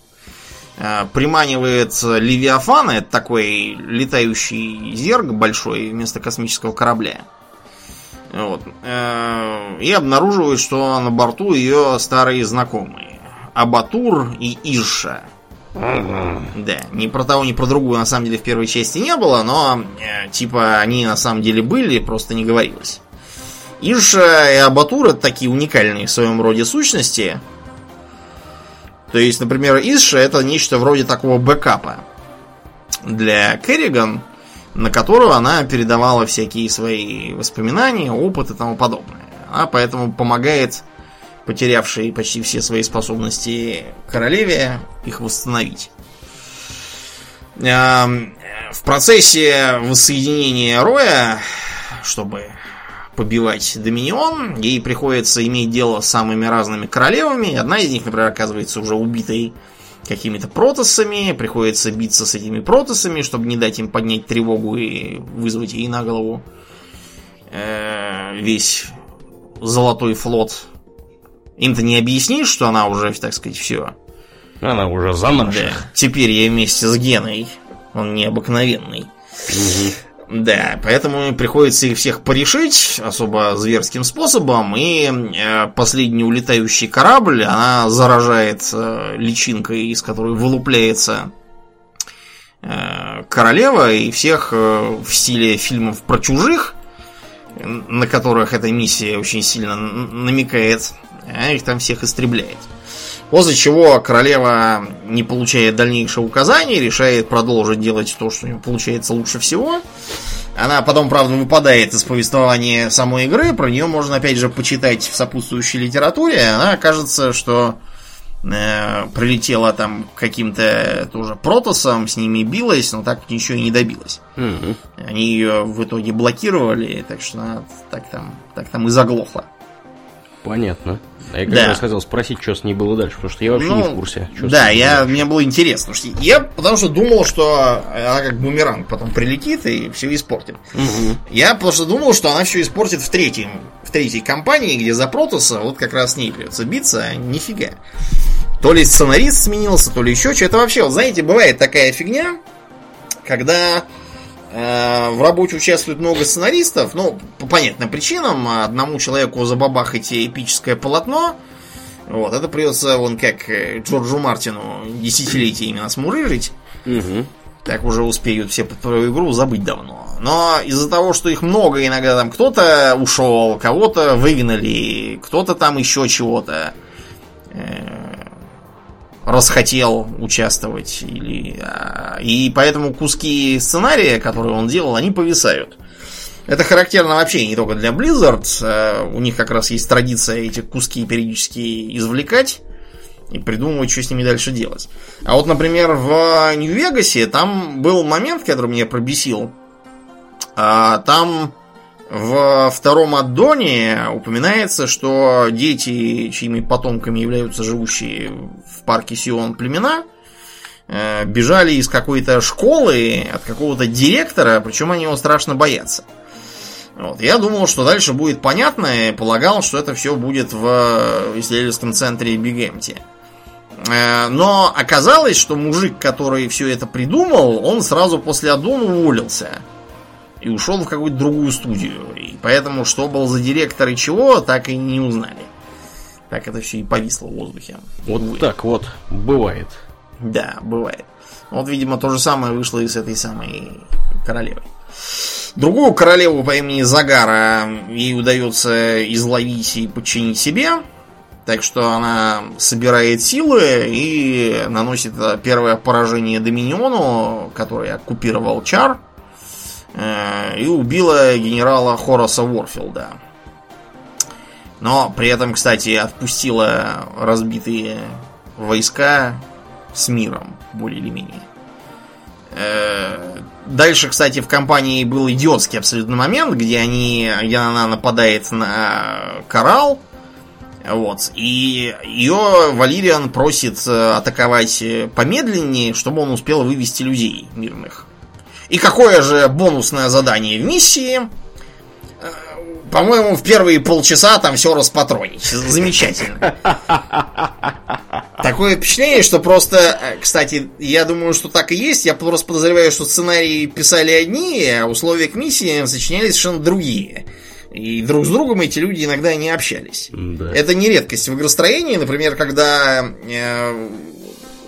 Э, приманивает Левиафана, это такой летающий зерг большой вместо космического корабля. Вот. Э, и обнаруживает, что на борту ее старые знакомые. Абатур и Иша. Да, ни про того, ни про другую на самом деле в первой части не было, но э, типа они на самом деле были, просто не говорилось. Иша и Абатур это такие уникальные в своем роде сущности, то есть, например, Исша это нечто вроде такого бэкапа для Керриган, на которую она передавала всякие свои воспоминания, опыт и тому подобное. Она поэтому помогает потерявшей почти все свои способности королеве их восстановить. В процессе воссоединения Роя, чтобы побивать Доминион. Ей приходится иметь дело с самыми разными королевами. Одна из них, например, оказывается уже убитой какими-то протосами. Приходится биться с этими протосами, чтобы не дать им поднять тревогу и вызвать ей на голову э, весь золотой флот. Им-то не объяснишь, что она уже, так сказать, все. Она уже за наших. Да. Теперь я вместе с Геной. Он необыкновенный. Угу. Да, поэтому приходится их всех порешить особо зверским способом, и э, последний улетающий корабль, она заражает э, личинкой, из которой вылупляется э, королева, и всех в стиле фильмов про чужих, на которых эта миссия очень сильно намекает, а их там всех истребляет. После чего королева, не получая дальнейших указаний, решает продолжить делать то, что у нее получается лучше всего. Она потом, правда, выпадает из повествования самой игры. Про нее можно, опять же, почитать в сопутствующей литературе. Она кажется, что э, прилетела там каким-то тоже протосом, с ними билась, но так ничего и не добилась. Угу. Они ее в итоге блокировали, так что она так там, так там и заглохла. Понятно. А я как да. раз хотел спросить, что с ней было дальше, потому что я вообще ну, не в курсе. Да, я, мне было интересно. Потому что я потому что думал, что она как бумеранг потом прилетит и все испортит. Угу. Я просто думал, что она все испортит в третьем, в третьей компании, где за Протоса вот как раз с ней придется биться, а нифига. То ли сценарист сменился, то ли еще что. Это вообще, вот знаете, бывает такая фигня, когда в работе участвует много сценаристов, ну, по понятным причинам. Одному человеку забабахать эпическое полотно, вот, это придется, вон как э, Джорджу Мартину десятилетиями нас мурыжить. Угу. Так уже успеют все под твою игру забыть давно. Но из-за того, что их много, иногда там кто-то ушел, кого-то выгнали, кто-то там еще чего-то. Э, расхотел участвовать. Или, а, и поэтому куски сценария, которые он делал, они повисают. Это характерно вообще не только для Blizzard. А, у них как раз есть традиция эти куски периодически извлекать и придумывать, что с ними дальше делать. А вот, например, в Нью-Вегасе там был момент, который меня пробесил. А, там в втором аддоне упоминается, что дети, чьими потомками являются живущие в парке Сион племена, э, бежали из какой-то школы от какого-то директора, причем они его страшно боятся. Вот. Я думал, что дальше будет понятно, и полагал, что это все будет в исследовательском центре Бигемти. Э, но оказалось, что мужик, который все это придумал, он сразу после Аддона уволился и ушел в какую-то другую студию. И поэтому, что был за директор и чего, так и не узнали. Так это все и повисло в воздухе. Вот Увы. так вот, бывает. Да, бывает. Вот, видимо, то же самое вышло и с этой самой королевой. Другую королеву по имени Загара ей удается изловить и подчинить себе. Так что она собирает силы и наносит первое поражение Доминиону, который оккупировал Чар. Э, и убила генерала Хораса Уорфилда. Но при этом, кстати, отпустила разбитые войска с миром, более или менее. Э, дальше, кстати, в компании был идиотский абсолютно момент, где они, где она нападает на коралл, Вот. И ее Валериан просит э, атаковать помедленнее, чтобы он успел вывести людей мирных. И какое же бонусное задание в миссии? Э, По-моему, в первые полчаса там все распатронить. Замечательно. Такое впечатление, что просто... э, Кстати, я думаю, что так и есть. Я просто подозреваю, что сценарии писали одни, а условия к миссии сочинялись совершенно другие. И друг с другом эти люди иногда не общались. Да. Это не редкость в игростроении. Например, когда э,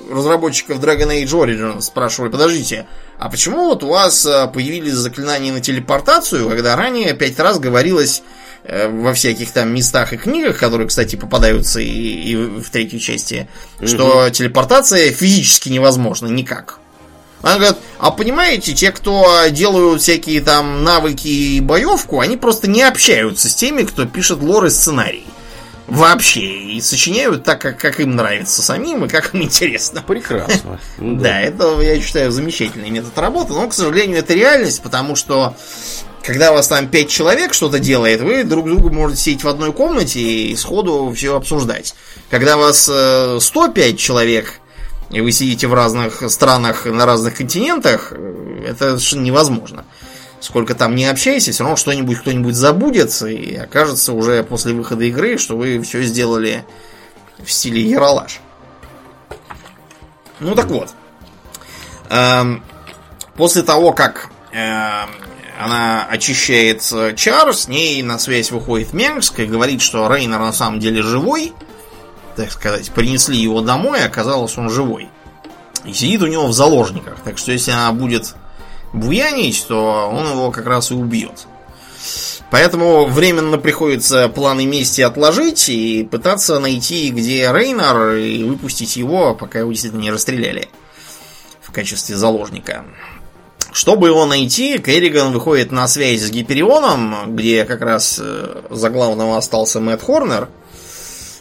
разработчиков Dragon Age Origins спрашивали, подождите, а почему вот у вас э, появились заклинания на телепортацию, когда ранее пять раз говорилось э, во всяких там местах и книгах, которые, кстати, попадаются и, и в третьей части, что телепортация физически невозможна никак. Она говорит, а понимаете, те, кто делают всякие там навыки и боевку, они просто не общаются с теми, кто пишет лор и сценарий. Вообще. И сочиняют так, как, как им нравится самим и как им интересно. Прекрасно. Да, это, я считаю, замечательный метод работы, но, к сожалению, это реальность, потому что когда у вас там пять человек что-то делает, вы друг с другом можете сидеть в одной комнате и сходу все обсуждать. Когда у вас э, 105 человек, и вы сидите в разных странах, на разных континентах, э, это совершенно невозможно. Сколько там не общайся, все равно что-нибудь кто-нибудь забудет, и окажется уже после выхода игры, что вы все сделали в стиле Яралаш. Ну так вот. Эм, после того, как эм, она очищает э, чар, с ней на связь выходит Менгск и говорит, что Рейнер на самом деле живой. Так сказать, принесли его домой, оказалось он живой. И сидит у него в заложниках. Так что если она будет буянить, то он его как раз и убьет. Поэтому временно приходится планы мести отложить и пытаться найти, где Рейнар, и выпустить его, пока его действительно не расстреляли в качестве заложника. Чтобы его найти, Керриган выходит на связь с Гиперионом, где как раз э, за главного остался Мэтт Хорнер,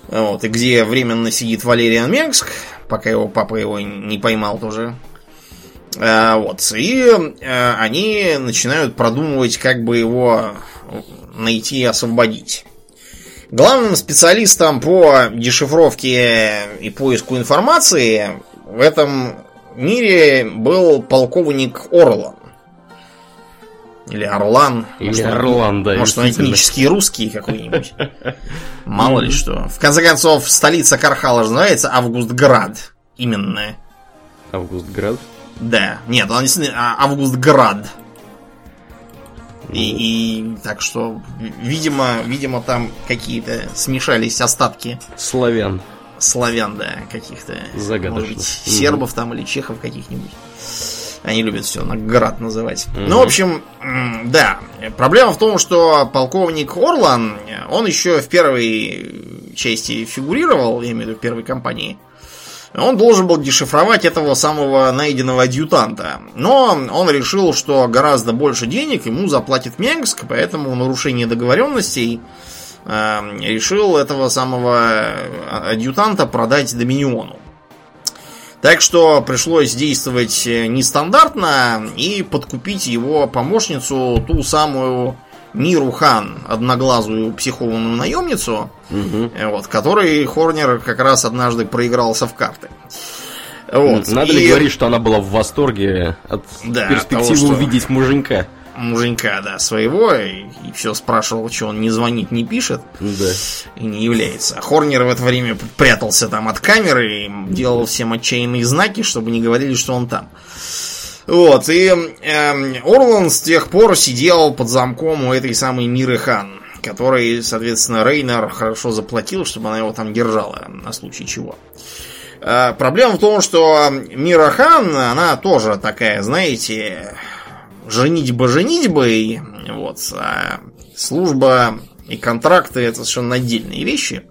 вот, и где временно сидит Валериан Менгск, пока его папа его не поймал тоже. А, вот, и э, они начинают продумывать, как бы его найти и освободить. Главным специалистом по дешифровке и поиску информации в этом мире был полковник Орлан. Или Орлан. Или Может, он- Орлан, да, Может, он этнический русский какой-нибудь. Мало ли что. В конце концов, столица Кархала же называется Августград. Именно. Августград. Да. Нет, он действительно а, Августград. И, и так что, видимо, видимо, там какие-то смешались остатки Славян. славян, да, каких-то. Мгм. сербов там или чехов каких-нибудь. Они любят все на град называть. Мгм. Ну, в общем, да. Проблема в том, что полковник Орлан, он еще в первой части фигурировал, я имею в виду в первой кампании. Он должен был дешифровать этого самого найденного адъютанта. Но он решил, что гораздо больше денег ему заплатит Менгск, поэтому в нарушение договоренностей э, решил этого самого адъютанта продать Доминиону. Так что пришлось действовать э, нестандартно и подкупить его помощницу, ту самую Миру Хан, одноглазую психованную наемницу, э, вот, которой Хорнер как раз однажды проигрался в карты. Вот. Надо и ли говорить, что она была в восторге от Да, перспективы того, что- увидеть муженька? Муженька, да, своего, и, все спрашивал, что он не звонит, не пишет. Да. и не является. Хорнер в это время прятался там от камеры и делал всем отчаянные знаки, чтобы не говорили, что он там. Вот, и эм, Орлан с тех пор сидел под замком у этой самой Миры Хан, которой, соответственно, Рейнер хорошо заплатил, чтобы она его там держала, на случай чего. Э, проблема в том, что Мира Хан, она тоже такая, знаете, женитьба женитьбой, вот, а служба и контракты это совершенно отдельные вещи.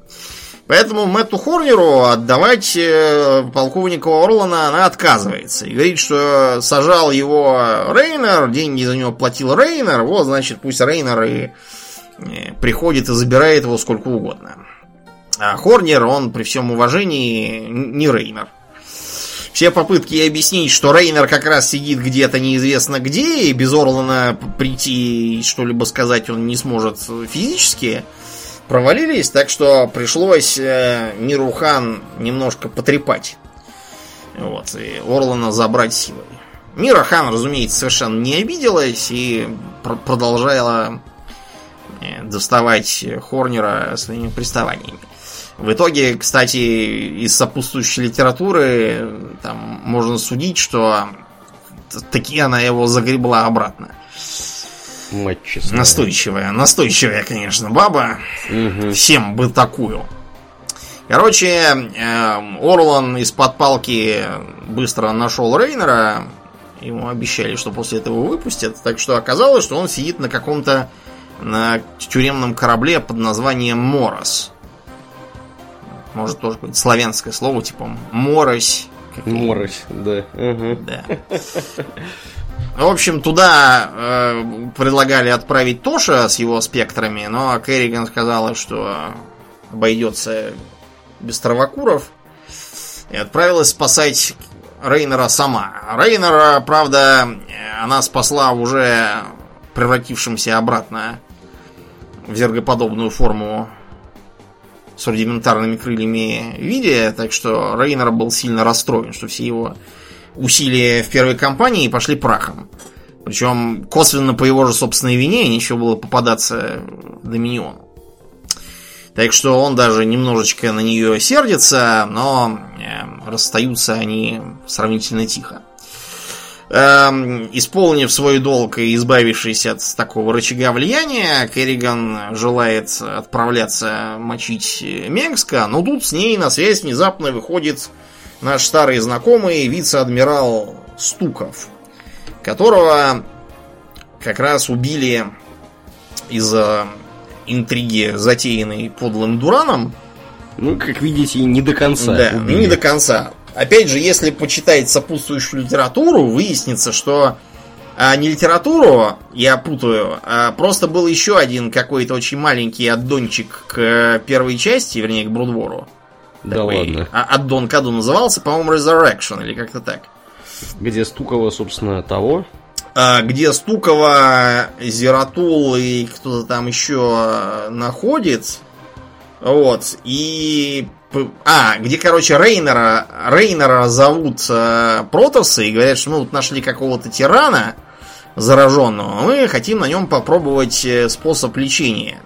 Поэтому Мэтту Хорнеру отдавать э, полковника Орлана она отказывается. И говорит, что сажал его Рейнер, деньги за него платил Рейнер, вот, значит, пусть Рейнер и э, приходит и забирает его сколько угодно. А Хорнер, он при всем уважении не Рейнер. Все попытки объяснить, что Рейнер как раз сидит где-то неизвестно где, и без Орлана прийти и что-либо сказать он не сможет физически, провалились, так что пришлось э, Мирухан немножко потрепать. Вот, и Орлана забрать силой. Мира Хан, разумеется, совершенно не обиделась и пр- продолжала э, доставать Хорнера своими приставаниями. В итоге, кстати, из сопутствующей литературы там можно судить, что таки она его загребла обратно. Мать честная. Настойчивая, настойчивая, конечно, баба. Мгм. Всем бы такую. Короче, э, Орлан из-под палки быстро нашел Рейнера. Ему обещали, что после этого выпустят. Так что оказалось, что он сидит на каком-то на тюремном корабле под названием Морос. Может, тоже какое-то славянское слово, типа Морось. Морось, да. Мгм. Да. В общем, туда э, предлагали отправить Тоша с его спектрами, но Керриган сказала, что обойдется без травокуров. И отправилась спасать Рейнера сама. Рейнера, правда, она спасла уже превратившимся обратно в зергоподобную форму с рудиментарными крыльями виде, так что Рейнер был сильно расстроен, что все его усилия в первой кампании пошли прахом. Причем косвенно по его же собственной вине нечего было попадаться Доминиону. Так что он даже немножечко на нее сердится, но э, расстаются они сравнительно тихо. Эм, исполнив свой долг и избавившись от такого рычага влияния, Керриган желает отправляться мочить Мengска, но тут с ней на связь внезапно выходит наш старый знакомый вице-адмирал Стуков, которого как раз убили из-за интриги, затеянной подлым Дураном. Ну, как видите, не до конца. Да, убили. не до конца. Опять же, если почитать сопутствующую литературу, выяснится, что а, не литературу, я путаю, а просто был еще один какой-то очень маленький аддончик к первой части, вернее, к Брудвору. Да Такой, ладно. а- Аддон Каду назывался, по-моему, Resurrection или как-то так. Где Стукова, собственно, того. А, где Стукова, Зератул и кто-то там еще а, находит. Вот. И... А, где, короче, Рейнера, Рейнера зовут э, Протосы и говорят, что мы вот нашли какого-то тирана зараженного. Мы хотим на нем попробовать э, способ лечения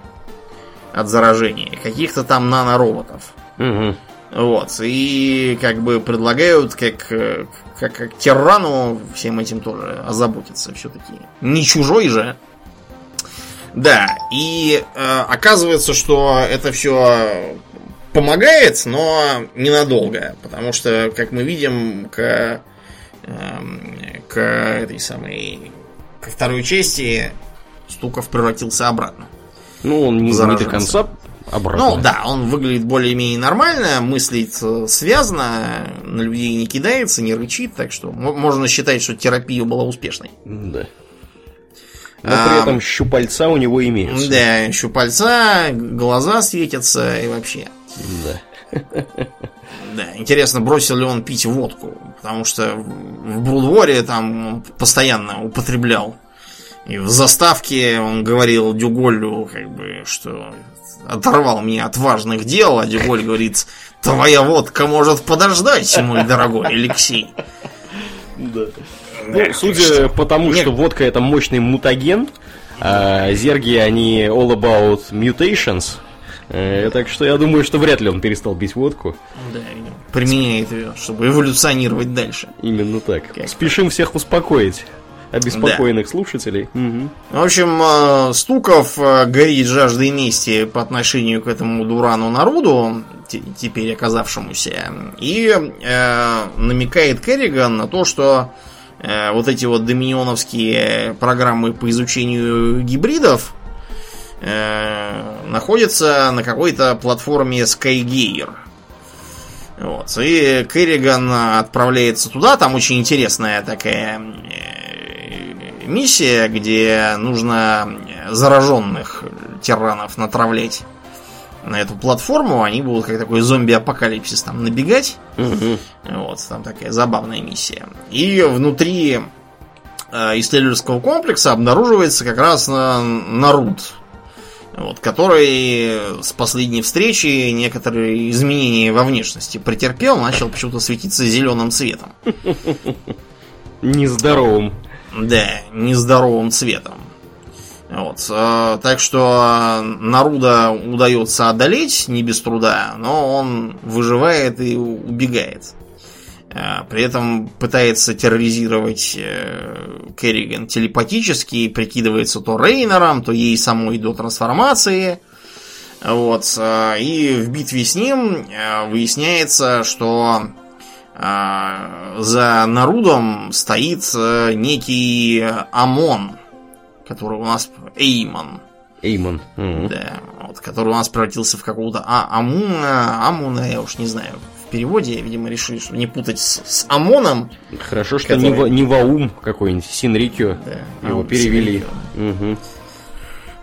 от заражения. Каких-то там нанороботов. Угу. Вот. И как бы предлагают как, э, как, как тирану всем этим тоже озаботиться все-таки. Не чужой же. Да, и э, оказывается, что это все помогает, но ненадолго. Потому что, как мы видим, к, эм, к этой самой ко второй части Стуков превратился обратно. Ну, он не, не до конца обратно. Ну да, он выглядит более-менее нормально, мыслит связно, на людей не кидается, не рычит, так что мо- можно считать, что терапия была успешной. Да. Но А, при этом щупальца у него имеются. Да, щупальца, глаза светятся и вообще. Да. Да, интересно, бросил ли он пить водку, потому что в в Брудворе там он постоянно употреблял. И в заставке он говорил Дюголю, как бы, что оторвал меня от важных дел, а Дюголь говорит, твоя водка может подождать, мой дорогой Алексей. Да. Ну, судя по тому, что водка это мощный мутаген, а зерги они all about mutations. э, Так что я думаю, что вряд ли он перестал пить водку. Да, применяет ее, чтобы эволюционировать дальше. Именно так. Как Спешим всех успокоить. Обеспокоенных слушателей. Мгм. В общем, э, Стуков э, горит жаждой мести по отношению к этому дурану народу, те- теперь оказавшемуся, и э, намекает Керриган на то, что э, вот эти вот доминионовские программы по изучению гибридов э, находятся на какой-то платформе Skygear. Вот. И Керриган отправляется туда, там очень интересная такая э, миссия, где нужно зараженных тиранов натравлять на эту платформу, они будут как такой зомби-апокалипсис там набегать. Мгм. Вот, там такая забавная миссия. И внутри э, исследовательского комплекса обнаруживается как раз на, Нарут. вот, который с последней встречи некоторые изменения во внешности претерпел, начал почему-то светиться зеленым цветом. Нездоровым. Да, нездоровым цветом. Вот, э, так что Наруда удается одолеть не без труда, но он выживает и убегает. Э, при этом пытается терроризировать э, Керриган телепатически, прикидывается то Рейнером, то ей самой до трансформации. Вот. И в битве с ним выясняется, что за Нарудом стоит некий Амон, который у нас Эймон. Эймон. Угу. Да, вот, который у нас превратился в какого-то а, Амуна, Амуна, я уж не знаю, переводе, видимо, решили, чтобы не путать с, с ОМОНом. Хорошо, что который... не, в, не Ваум какой-нибудь, Синрикио да, его перевели. Угу.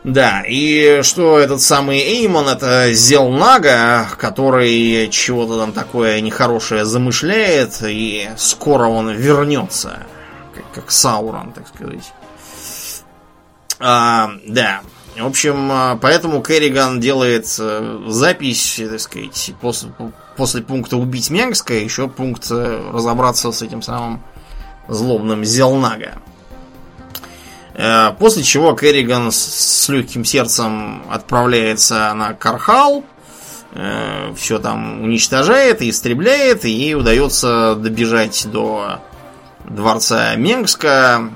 Да, и что этот самый Эймон, это Зелнага, который чего-то там такое нехорошее замышляет, и скоро он вернется, как, как Саурон, так сказать. А, да, в общем, а, поэтому Керриган делает э, запись, так сказать, после, после пункта убить Менгска, еще пункт э, разобраться с этим самым злобным Зелнага. Э, после чего Керриган с легким сердцем отправляется на Кархал, все там уничтожает и истребляет, и ей удается добежать до дворца Менгска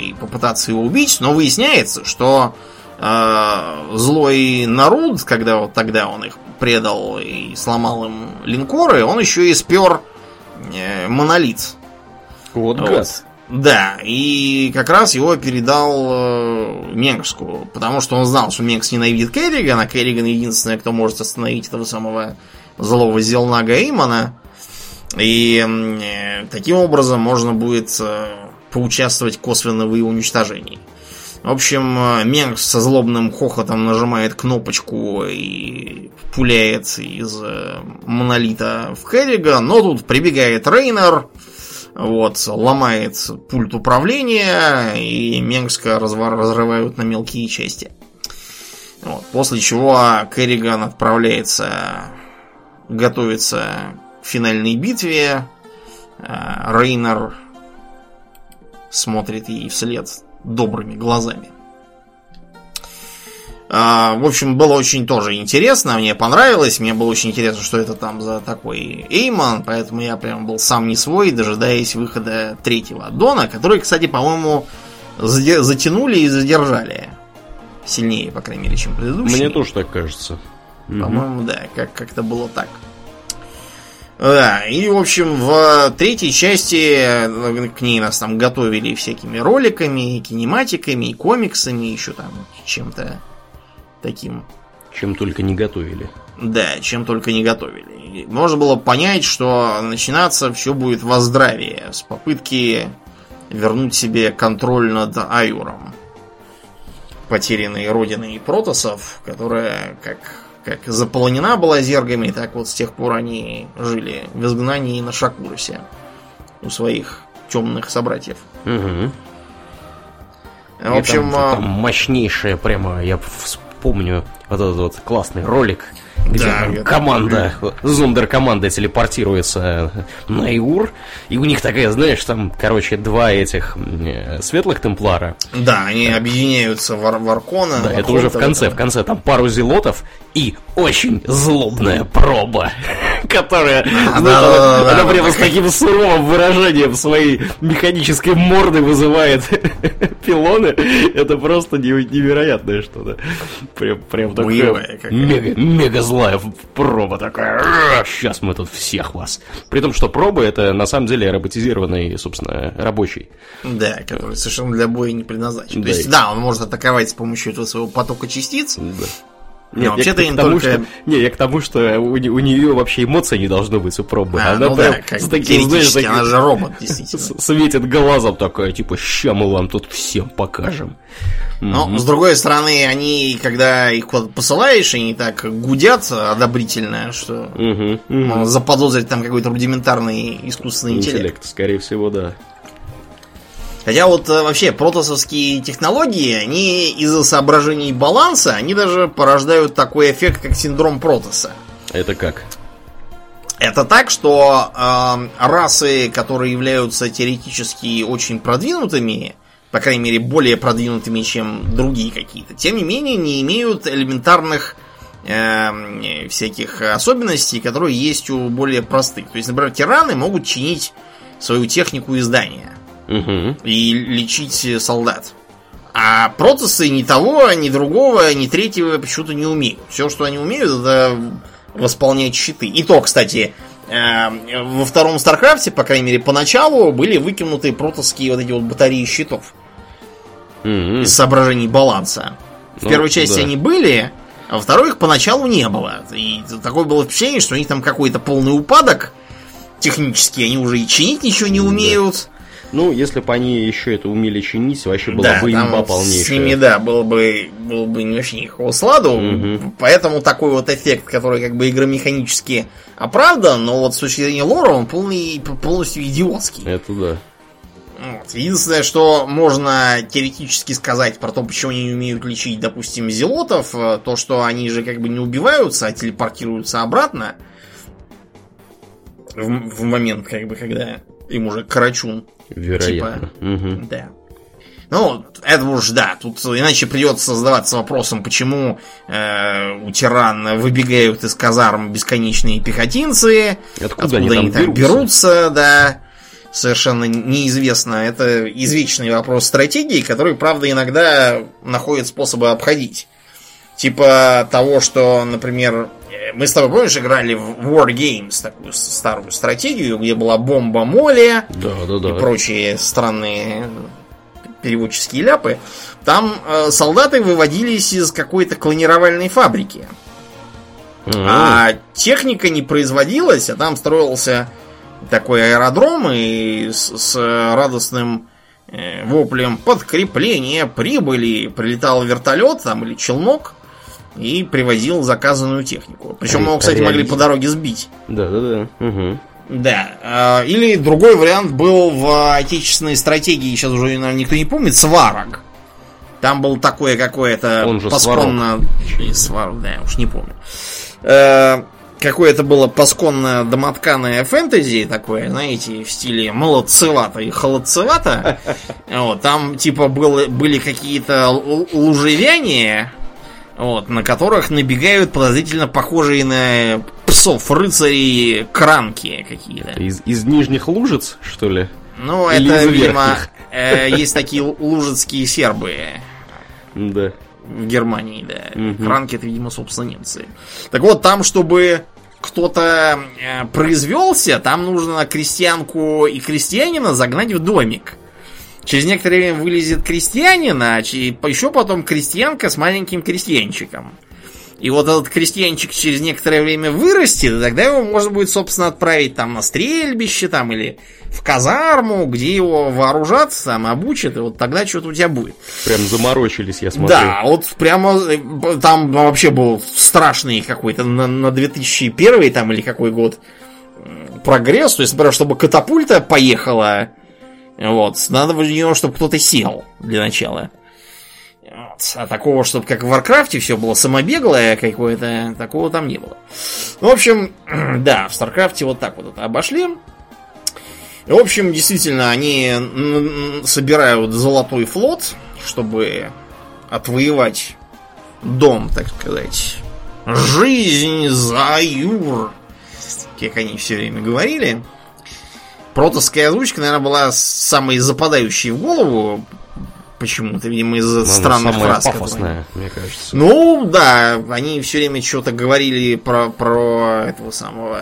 и попытаться его убить, но выясняется, что э, злой народ, когда вот тогда он их предал и сломал им линкоры, он еще и спер э, монолит. Вот, вот. Да, и как раз его передал э, Менгску, потому что он знал, что Менгс ненавидит Керригана, Керриган единственный, кто может остановить этого самого злого Зелнага Эймона. И э, таким образом можно будет э, поучаствовать косвенно в его уничтожении. В общем, э, Менг со злобным хохотом нажимает кнопочку и пуляет из э, монолита в Керрига, но тут прибегает Рейнер, вот, ломает пульт управления, и Менгска разрывают на мелкие части. Вот, после чего Керриган отправляется готовиться к финальной битве. Э, Рейнер смотрит ей вслед добрыми глазами. А, в общем, было очень тоже интересно, мне понравилось, мне было очень интересно, что это там за такой Эймон, поэтому я прям был сам не свой, дожидаясь выхода третьего аддона, который, кстати, по-моему, затянули и задержали. Сильнее, по крайней мере, чем предыдущий. Мне тоже так кажется. По-моему, да, как- как-то было так. Да, и, в общем, в третьей части э, к ней нас там готовили всякими роликами, кинематиками, комиксами, еще там чем-то таким. Чем только не готовили. Да, чем только не готовили. Можно было понять, что начинаться все будет во здравии, с попытки вернуть себе контроль над Аюром. Потерянной родиной протосов, которая, как как заполнена была зергами, так вот с тех пор они жили в изгнании на Шакурусе у своих темных собратьев. Угу. В общем... Там, там мощнейшая прямо, я вспомню вот этот вот классный ролик, где да, там команда, зондер-команда телепортируется на Иур, и у них такая, знаешь, там, короче, два этих э, светлых темплара. Да, они объединяются в, Ар- в Аркона. Да, это уже в конце, в конце, там пару зелотов и очень злобная проба, которая, она прямо с таким суровым выражением своей механической морды вызывает пилоны. Это просто невероятное что-то. Прям, прям такое мега, мега злая проба такая. Сейчас мы тут всех вас. При том, что проба это на самом деле роботизированный, собственно, рабочий. Да, который совершенно для боя не предназначен. Да. То есть, да, он может атаковать с помощью этого своего потока частиц. Да. Нет, вообще-то им тому, только... Что, не, я к тому, что у, у нее вообще эмоций не должно быть у пробы. А, она ну прям да, как с таким, знаешь, таким, она же робот, действительно. Светит глазом такая, типа, ща мы вам тут всем покажем. Но, mm-hmm. с другой стороны, они, когда их куда-то посылаешь, они так гудят одобрительно, что mm-hmm. Mm-hmm. заподозрить там какой-то рудиментарный искусственный интеллект. Интеллект, скорее всего, да. Хотя вот э, вообще протосовские технологии, они из-за соображений баланса, они даже порождают такой эффект, как синдром протоса. Это как? Это так, что э, расы, которые являются теоретически очень продвинутыми, по крайней мере, более продвинутыми, чем другие какие-то, тем не менее, не имеют элементарных э, всяких особенностей, которые есть у более простых. То есть, например, тираны могут чинить свою технику и здания Угу. и лечить солдат. А протасы ни того, ни другого, ни третьего почему-то не умеют. Все, что они умеют, это восполнять щиты. И то, кстати, э, во втором Старкрафте, по крайней мере, поначалу были выкинуты протовские вот эти вот батареи щитов Мгм. из соображений баланса. В Ну, первой части да. они были, а во второй их поначалу не было. И такое было впечатление, что у них там какой-то полный упадок технический, они уже и чинить ничего не умеют. Ну, если бы они еще это умели чинить, вообще была да, бы имба полнейшая. С ними, да, было бы, было бы не вообще никакого сладу. Мгм. Поэтому такой вот эффект, который как бы игромеханически оправдан, но вот с точки зрения лора он полный, полностью идиотский. Это да. Вот. Единственное, что можно теоретически сказать про то, почему они не умеют лечить, допустим, зелотов, э, то, что они же как бы не убиваются, а телепортируются обратно в, в момент, как бы, когда им уже карачун. Вероятно. Мгм. Да. Ну, это уж да, тут иначе придется задаваться вопросом, почему э, у тиран выбегают из казарм бесконечные пехотинцы, Откуда, они там так берутся? берутся, да, совершенно неизвестно. Это извечный вопрос стратегии, который, правда, иногда находит способы обходить. Типа того, что, например, мы с тобой, помнишь, играли в War Games, такую старую стратегию, где была бомба Моли, Да, да, да. и прочие странные переводческие ляпы. Там э, солдаты выводились из какой-то клонировальной фабрики. А, А техника не производилась, а там строился такой аэродром, и с, с радостным э, воплем подкрепление прибыли прилетал вертолет там или челнок и привозил заказанную технику. Причем его, кстати, могли по дороге сбить. Да, да, да. Мгм. Да. Или другой вариант был в отечественной стратегии, сейчас уже наверное, никто не помнит, Сварог. Там был такое какое-то пасконно... Или Сварог, да, уж не помню. Э, Какое-то было пасконно домотканое фэнтези такое, знаете, в стиле молодцевато и холодцевато. Вот, там типа было, были какие-то лужевяния, вот, на которых набегают подозрительно похожие на псов, рыцарей, кранки какие-то. Из, из нижних лужиц, что ли? Ну, Или это, видимо, э, есть такие лужицкие сербы Да. в Германии, да. Мгм. Кранки это, видимо, собственно, немцы. Так вот, там, чтобы кто-то э, произвелся, там нужно крестьянку и крестьянина загнать в домик. Через некоторое время вылезет крестьянин, а еще потом крестьянка с маленьким крестьянчиком. И вот этот крестьянчик через некоторое время вырастет, и тогда его можно будет, собственно, отправить там на стрельбище, там, или в казарму, где его вооружат, там, обучат, и вот тогда что-то у тебя будет. Прям заморочились, я смотрю. Да, вот прямо э, там вообще был страшный какой-то на, на 2001 там или какой год прогресс. То есть, например, чтобы катапульта поехала, вот, надо в нее, чтобы кто-то сел для начала. Вот. А такого, чтобы как в Варкрафте все было самобеглое какое-то, такого там не было. В общем, да, в Старкрафте вот так вот это обошли. В общем, действительно, они собирают золотой флот, чтобы отвоевать дом, так сказать. Жизнь за Юр. Как они все время говорили. Протовская озвучка, наверное, была самой западающей в голову. Почему-то, видимо, из-за Она странных фраз. которые- пафосная, мне кажется. ну, да, они все время что-то говорили про, про этого самого...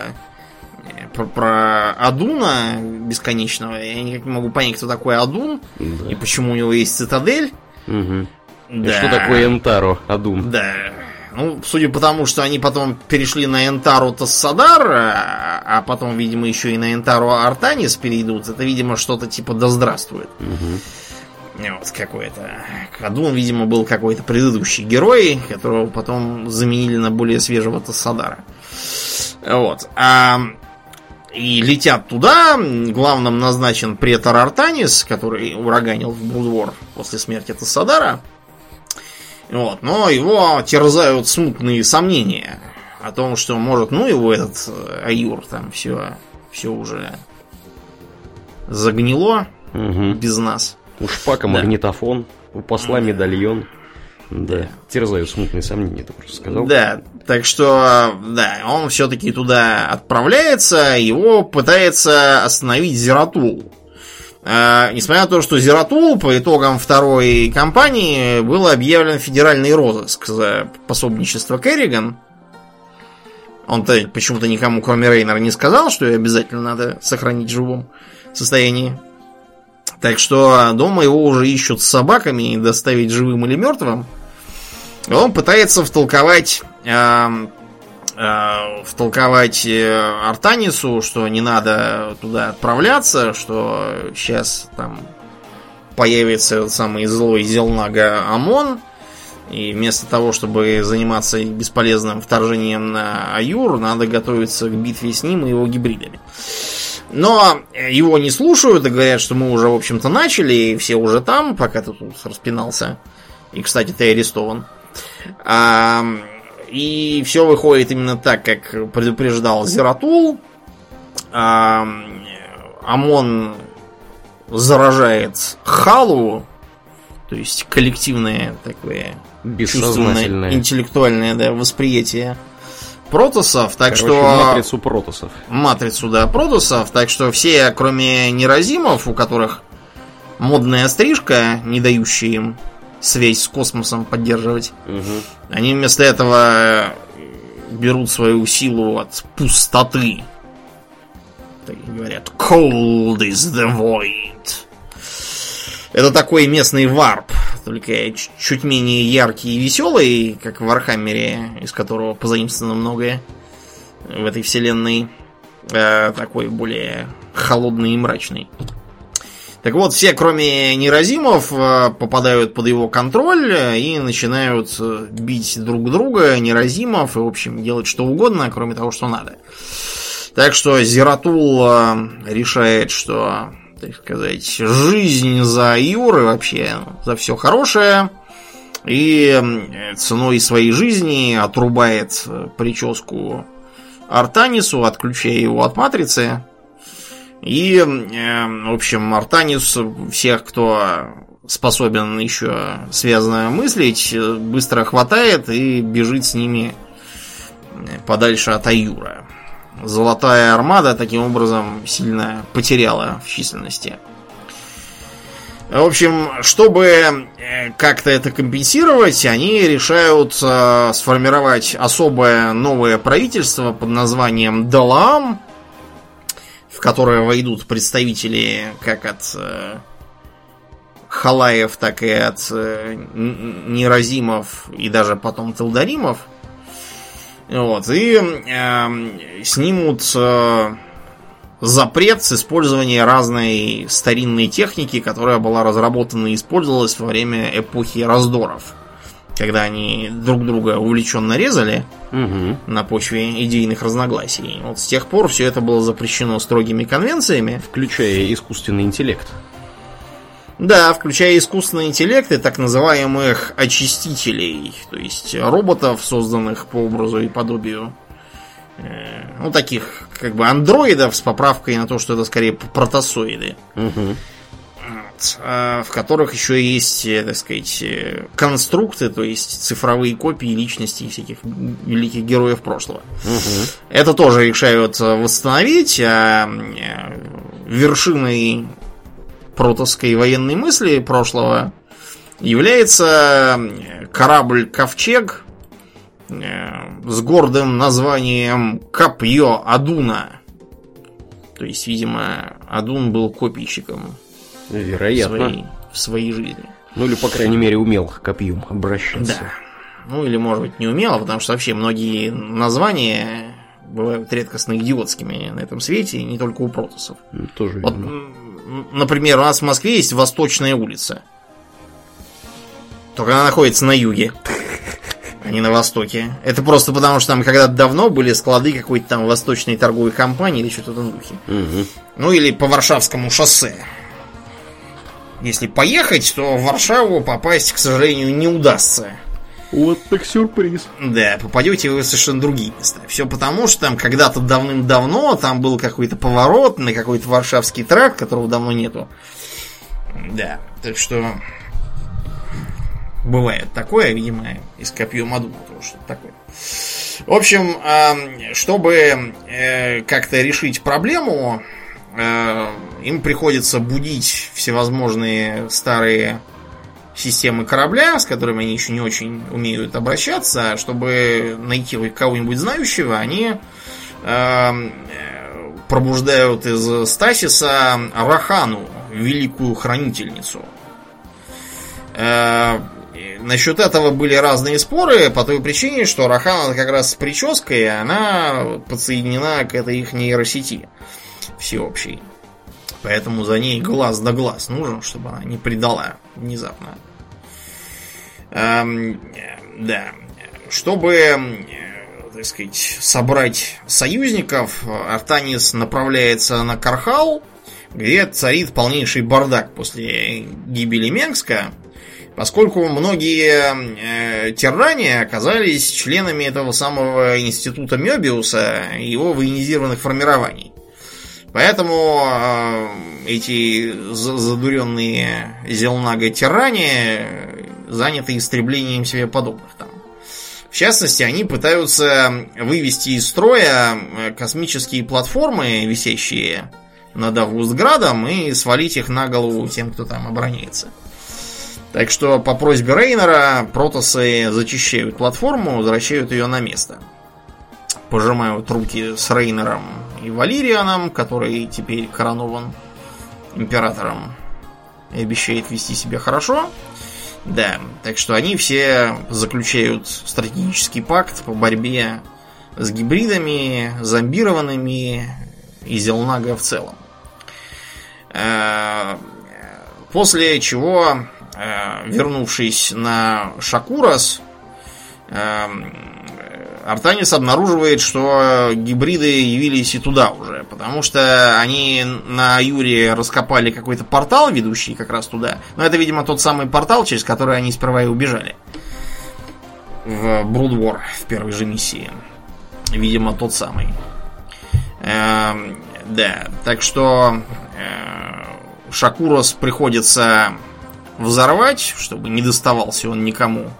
э, Про, про Адуна бесконечного. Я никак не могу понять, кто такой Адун Да. и почему у него есть цитадель. И Да. что такое Энтаро, Адум? Да. Ну, судя по тому, что они потом перешли на Энтару Тассадар, а, а потом, видимо, еще и на Энтару Артанис перейдут, это, видимо, что-то типа «Да здравствует». Мгм. Вот какой-то. Кадун, видимо, был какой-то предыдущий герой, которого потом заменили на более свежего Тассадара. Вот. А, и летят туда. Главным назначен претор Артанис, который ураганил в Брудвор после смерти Тассадара. Вот, но его терзают смутные сомнения о том, что может, ну его этот э, Аюр там все, все уже загнило Угу. без нас. У Шпака Да. магнитофон, у посла медальон. Да, терзают смутные сомнения, ты просто сказал. Да, так что, да, он все-таки туда отправляется, его пытается остановить Зератул. А, несмотря на то, что Зератул по итогам второй кампании был объявлен федеральный розыск за пособничество Керриган. Он-то почему-то никому, кроме Рейнера, не сказал, что ее обязательно надо сохранить в живом состоянии. Так что дома его уже ищут с собаками и доставить живым или мертвым. Он пытается втолковать, э, втолковать э, Артанису, что не надо туда отправляться, что сейчас там появится самый злой Зелнага Амон, и вместо того, чтобы заниматься бесполезным вторжением на Аюр, надо готовиться к битве с ним и его гибридами. Но его не слушают и говорят, что мы уже, в общем-то, начали, и все уже там, пока ты тут распинался. И, кстати, ты арестован. А, и все выходит именно так, как предупреждал Зератул. А, Амон заражает Халу, то есть коллективное такое чувственное, интеллектуальное да, восприятие протосов, так Короче, что матрицу протосов. матрицу, да, протосов, так что все, кроме неразимов, у которых модная стрижка, не дающая им связь с космосом поддерживать, Мгм. они вместо этого берут свою силу от пустоты. Так говорят, cold is the void. Это такой местный варп, только чуть менее яркий и веселый, как в Вархаммере, из которого позаимствовано многое в этой вселенной. Э, такой более холодный и мрачный. Так вот, все, кроме неразимов, э, попадают под его контроль э, и начинают э, бить друг друга, неразимов, и, в общем, делать что угодно, кроме того, что надо. Так что Зератул решает, что, так сказать, жизнь за Юры вообще за все хорошее. И ценой своей жизни отрубает прическу Артанису, отключая его от матрицы. И, э, в общем, Артанис всех, кто способен еще связано мыслить, э, быстро хватает и бежит с ними э, подальше от Аюра. Золотая армада таким образом сильно потеряла в численности. В общем, чтобы как-то это компенсировать, они решают сформировать особое новое правительство под названием Далаам, в которое войдут представители как от э, Халаев, так и от э, Неразимов и даже потом Телдаримов. Вот, и э, снимут э, запрет с использования разной старинной техники, которая была разработана и использовалась во время эпохи раздоров. Когда они друг друга увлеченно резали Мгм. на почве идейных разногласий. Вот с тех пор все это было запрещено строгими конвенциями. Включая искусственный интеллект. Да, включая искусственный интеллект и так называемых очистителей, то есть роботов, созданных по образу и подобию. э, Ну, таких, как бы, андроидов с поправкой на то, что это скорее протосоиды. Мгм. Вот, а, в которых еще есть, э, так сказать, э, конструкты, то есть цифровые копии личностей всяких великих героев прошлого. Мгм. Это тоже решают э, восстановить, а э, вершиной протовской военной мысли прошлого является э, корабль Ковчег э, с гордым названием Копье Адуна. То есть, видимо, Адун был копийщиком в Вероятно. своей, в своей жизни. Ну или, по крайней мере, умел копьем обращаться. Да. Ну или, может быть, не умела, потому что вообще многие названия бывают редкостно идиотскими на этом свете, и не только у протусов. Ну, Тоже Вот, например, у нас в Москве есть Восточная улица. Только она находится на юге. а не на Востоке. Это просто потому, что там когда-то давно были склады какой-то там восточной торговой компании или что-то в духе. Мгм. Ну или по Варшавскому шоссе. Если поехать, то в Варшаву попасть, к сожалению, не удастся. Вот так сюрприз. Да, попадете вы в совершенно другие места. Все потому, что там когда-то давным-давно там был какой-то поворот на какой-то Варшавский тракт, которого давно нету. Да, так что бывает такое, видимо, из копьем Адума тоже что-то такое. В общем, чтобы э, как-то решить проблему, им приходится будить всевозможные старые системы корабля, с которыми они еще не очень умеют обращаться, чтобы найти кого-нибудь знающего, они э, пробуждают из стасиса Рахану, великую хранительницу. Э, насчет этого были разные споры по той причине, что Рахана как раз с прической, она подсоединена к этой их нейросети всеобщей. Поэтому за ней глаз да глаз нужен, чтобы она не предала внезапно. Эм, да. Чтобы, э, так сказать, собрать союзников, Артанис направляется на Кархал, где царит полнейший бардак после гибели Менгска, поскольку многие э, тиране оказались членами этого самого института Мёбиуса и его военизированных формирований. Поэтому э, эти за- задуренные Зелнага тиране заняты истреблением себе подобных там. В частности, они пытаются вывести из строя э, космические платформы, висящие над Августградом, и свалить их на голову тем, кто там обороняется. Так что по просьбе Рейнера протосы зачищают платформу, возвращают ее на место. Пожимают руки с Рейнером и Валерианом, который теперь коронован императором и обещает вести себя хорошо. Да, так что они все заключают стратегический пакт по борьбе с гибридами, зомбированными и Зелнага в целом. Э, После чего, э, вернувшись на Шакурас, э, Артанис обнаруживает, что гибриды явились и туда уже, потому что они на Юре раскопали какой-то портал, ведущий как раз туда. Но это, видимо, тот самый портал, через который они сперва и убежали. В Брудвор в первой же миссии. Видимо, тот самый. Эм, да, так что э, Шакурос приходится взорвать, чтобы не доставался он никому.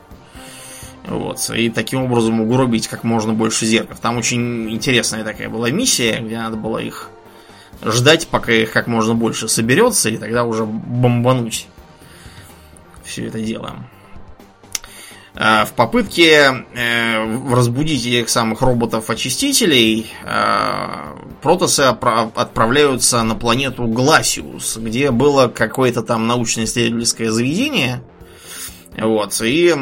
Вот, и таким образом угробить как можно больше зерков. Там очень интересная такая была миссия, где надо было их ждать, пока их как можно больше соберется, и тогда уже бомбануть все это дело. А, В попытке э, разбудить этих самых роботов-очистителей э, протосы отпра- отправляются на планету Гласиус, где было какое-то там научно-исследовательское заведение. Вот, и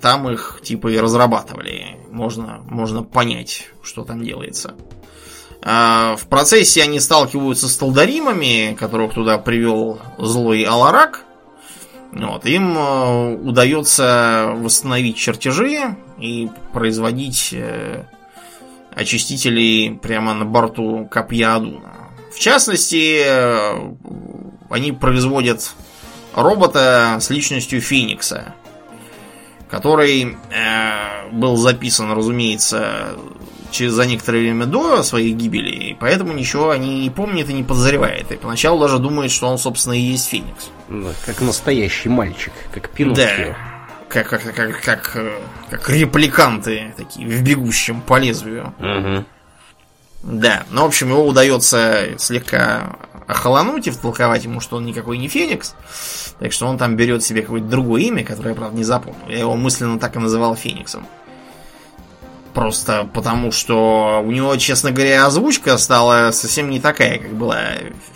там их типа и разрабатывали. Можно, можно понять, что там делается. А, В процессе они сталкиваются с талдаримами, которых туда привел злой Аларак. Вот, им э, удается восстановить чертежи и производить э, очистителей прямо на борту Копья Адуна. В частности, э, они производят робота с личностью Феникса, который э, был записан, разумеется, через за некоторое время до своей гибели, и поэтому ничего они не помнят и не подозревает. И поначалу даже думает, что он, собственно, и есть Феникс. Да, как настоящий мальчик, как Пиноккио. Да. Как, как, как, как, э, как репликанты такие в бегущем по лезвию. Мгм. Да, ну, в общем, его удается слегка охолонуть и втолковать ему, что он никакой не Феникс. Так что он там берет себе какое-то другое имя, которое я, правда, не запомнил. Я его мысленно так и называл Фениксом. Просто потому, что у него, честно говоря, озвучка стала совсем не такая, как была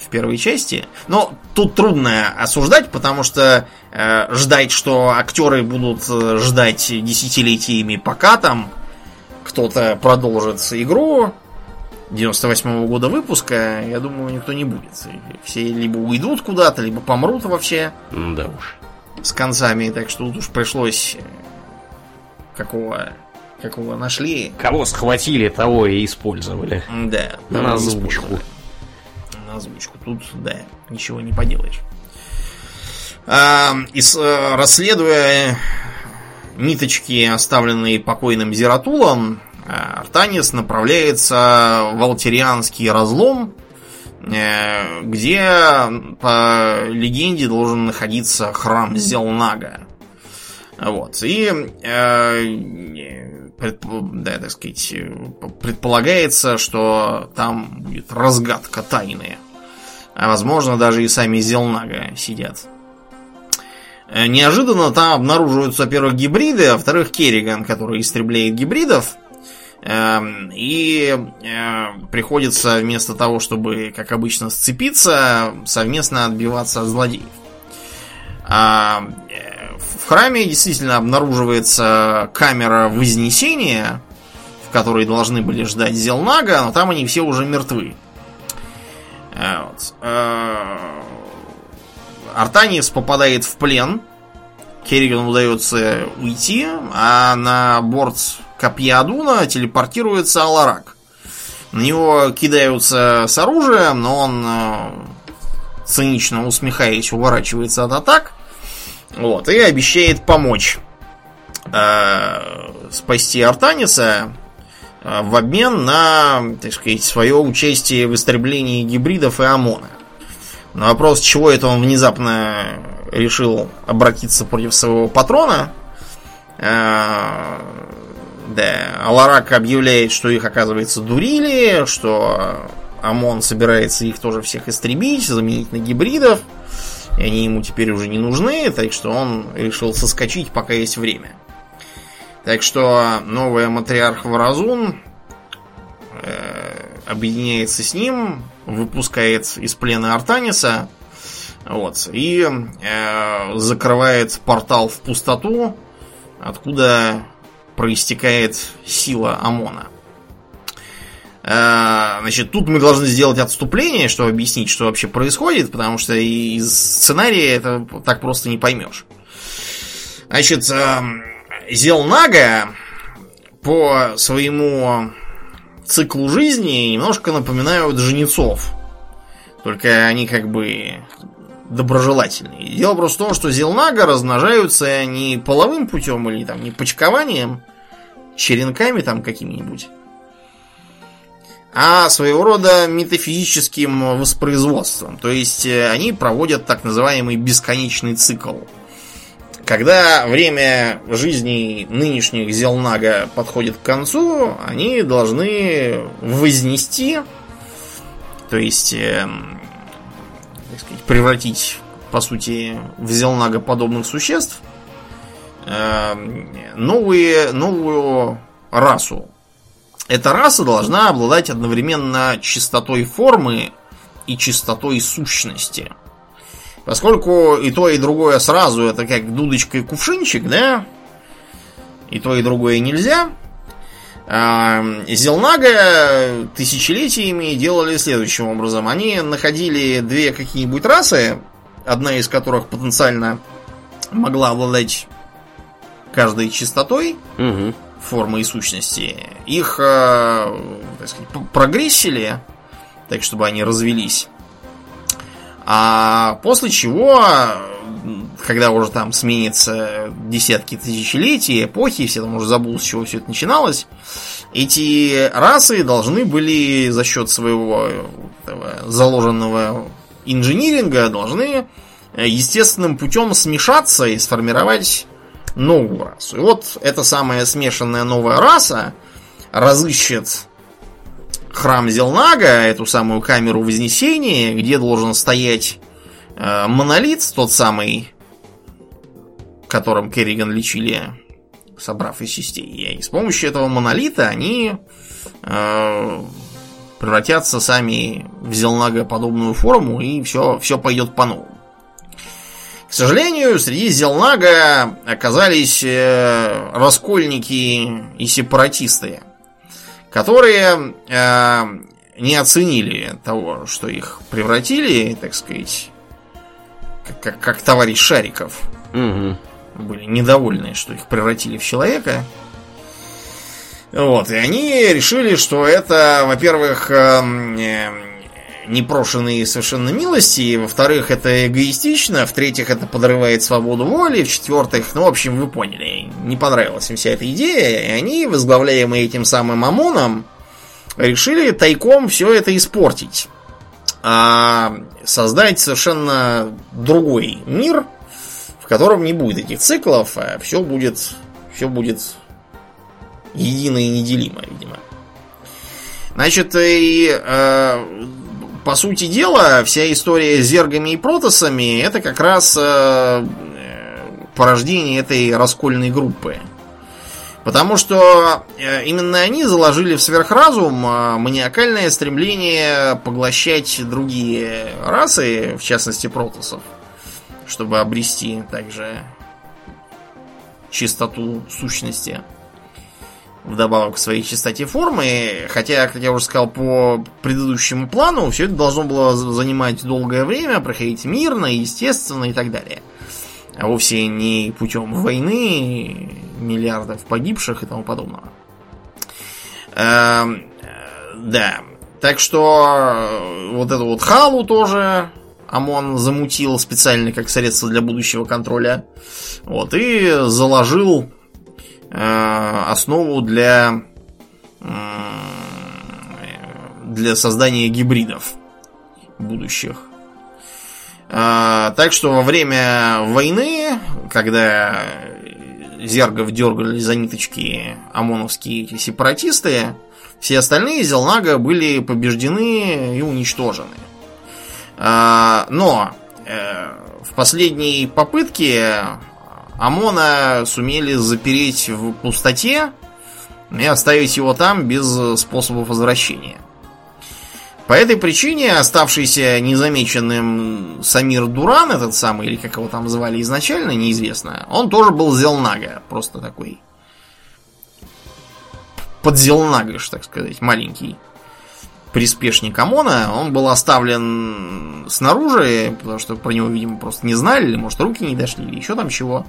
в первой части. Но тут трудно осуждать, потому что э, ждать, что актеры будут э, ждать десятилетиями, пока там кто-то продолжит игру 98 года выпуска, я думаю, никто не будет. Все либо уйдут куда-то, либо помрут вообще Да уж. с концами, так что тут уж пришлось э, какого, какого нашли. Кого схватили, того и использовали. Да. На озвучку. На озвучку. Тут, да, ничего не поделаешь. А, и э, расследуя ниточки, оставленные покойным Зератулом, Артанис направляется в Алтерианский разлом, э, где, по легенде, должен находиться храм Зелнага. Вот. И, э, предп- да, так сказать, предполагается, что там будет разгадка тайны. А возможно, даже и сами Зелнага сидят. Э, Неожиданно там обнаруживаются, во-первых, гибриды, а во-вторых, Керриган, который истребляет гибридов. Эм, И э, приходится вместо того, чтобы, как обычно, сцепиться, совместно отбиваться от злодеев. А, э, В храме действительно обнаруживается камера вознесения, в которой должны были ждать Зелнага, но там они все уже мертвы. Э, вот. Попадает в плен. Керригану удается уйти, а на борт копья Адуна телепортируется Аларак. На него кидаются с оружием, но он э, цинично усмехаясь уворачивается от атак. Вот, и обещает помочь э, спасти Артаниса э, в обмен на, так сказать, свое участие в истреблении гибридов и ОМОНа. На вопрос, чего это он внезапно решил обратиться против своего патрона, э, да, Аларак объявляет, что их, оказывается, дурили, что ОМОН собирается их тоже всех истребить, заменить на гибридов, и они ему теперь уже не нужны, так что он решил соскочить, пока есть время. Так что новая матриарх Варазун э, объединяется с ним, выпускает из плена Артаниса, вот, и э, закрывает портал в пустоту, откуда проистекает сила ОМОНа. Э, Значит, тут мы должны сделать отступление, чтобы объяснить, что вообще происходит, потому что из сценария это так просто не поймешь. Значит, э, Зелнага по своему циклу жизни немножко напоминают жнецов. Только они как бы доброжелательные. Дело просто в том, что зелнага размножаются не половым путем или там не почкованием, черенками там какими-нибудь, а своего рода метафизическим воспроизводством. То есть э, они проводят так называемый бесконечный цикл. Когда время жизни нынешних Зелнага подходит к концу, они должны вознести, то есть, э, так сказать, превратить, по сути, в Зелнага подобных существ, э, новые, новую расу. Эта раса должна обладать одновременно чистотой формы и чистотой сущности. Поскольку и то, и другое сразу это как дудочка и кувшинчик, да? И то, и другое нельзя. Зелнага тысячелетиями делали следующим образом. Они находили две какие-нибудь расы, одна из которых потенциально могла обладать каждой чистотой Угу. формы и сущности. Их, э, так сказать, прогрессили, так чтобы они развелись. А после чего, когда уже там сменится десятки тысячелетий, эпохи, все там уже забыл, с чего все это начиналось, эти расы должны были за счет своего этого заложенного инжиниринга должны э, естественным путем смешаться и сформировать новую расу. И вот эта самая смешанная новая раса разыщет храм Зелнага, эту самую камеру Вознесения, где должен стоять монолит, тот самый, которым Керриган лечили, собрав из частей. И с помощью этого монолита они э, превратятся сами в Зелнага подобную форму, и все, все пойдет по-новому. К сожалению, среди Зелнага оказались э, раскольники и сепаратисты, которые э, не оценили того, что их превратили, так сказать, как, как, как товарищ Шариков. Угу. Были недовольны, что их превратили в человека. Вот, и они решили, что это, во-первых, эм, э, непрошенные совершенно милости, во-вторых, это эгоистично, в-третьих, это подрывает свободу воли, в-четвертых, ну, в общем, вы поняли, не понравилась им вся эта идея, и они, возглавляемые этим самым ОМОНом, решили тайком все это испортить. А создать совершенно другой мир, в котором не будет этих циклов, а все будет, все будет едино и неделимо, видимо. Значит, и э, по сути дела, вся история с зергами и протосами это как раз э, порождение этой раскольной группы. Потому что э, именно они заложили в сверхразум э, маниакальное стремление поглощать другие расы, в частности протосов, чтобы обрести также чистоту сущности вдобавок к своей чистоте формы. Хотя, как я уже сказал, по предыдущему плану все это должно было занимать долгое время, проходить мирно, естественно и так далее. А вовсе не путем войны, миллиардов погибших и тому подобного. Эм, да. Так что вот эту вот халу тоже ОМОН замутил специально как средство для будущего контроля. Вот, и заложил Э, основу для для создания гибридов будущих. А, так что во время войны, когда зергов дергали за ниточки ОМОНовские сепаратисты, все остальные Зелнага были побеждены и уничтожены. А, но э, в последней попытке ОМОНа сумели запереть в пустоте и оставить его там без способов возвращения. По этой причине оставшийся незамеченным Самир Дуран, этот самый, или как его там звали изначально, неизвестно, он тоже был Зелнага, просто такой подзелнагаш, так сказать, маленький приспешник ОМОНа, он был оставлен снаружи, потому что про него, видимо, просто не знали, или, может, руки не дошли, или еще там чего.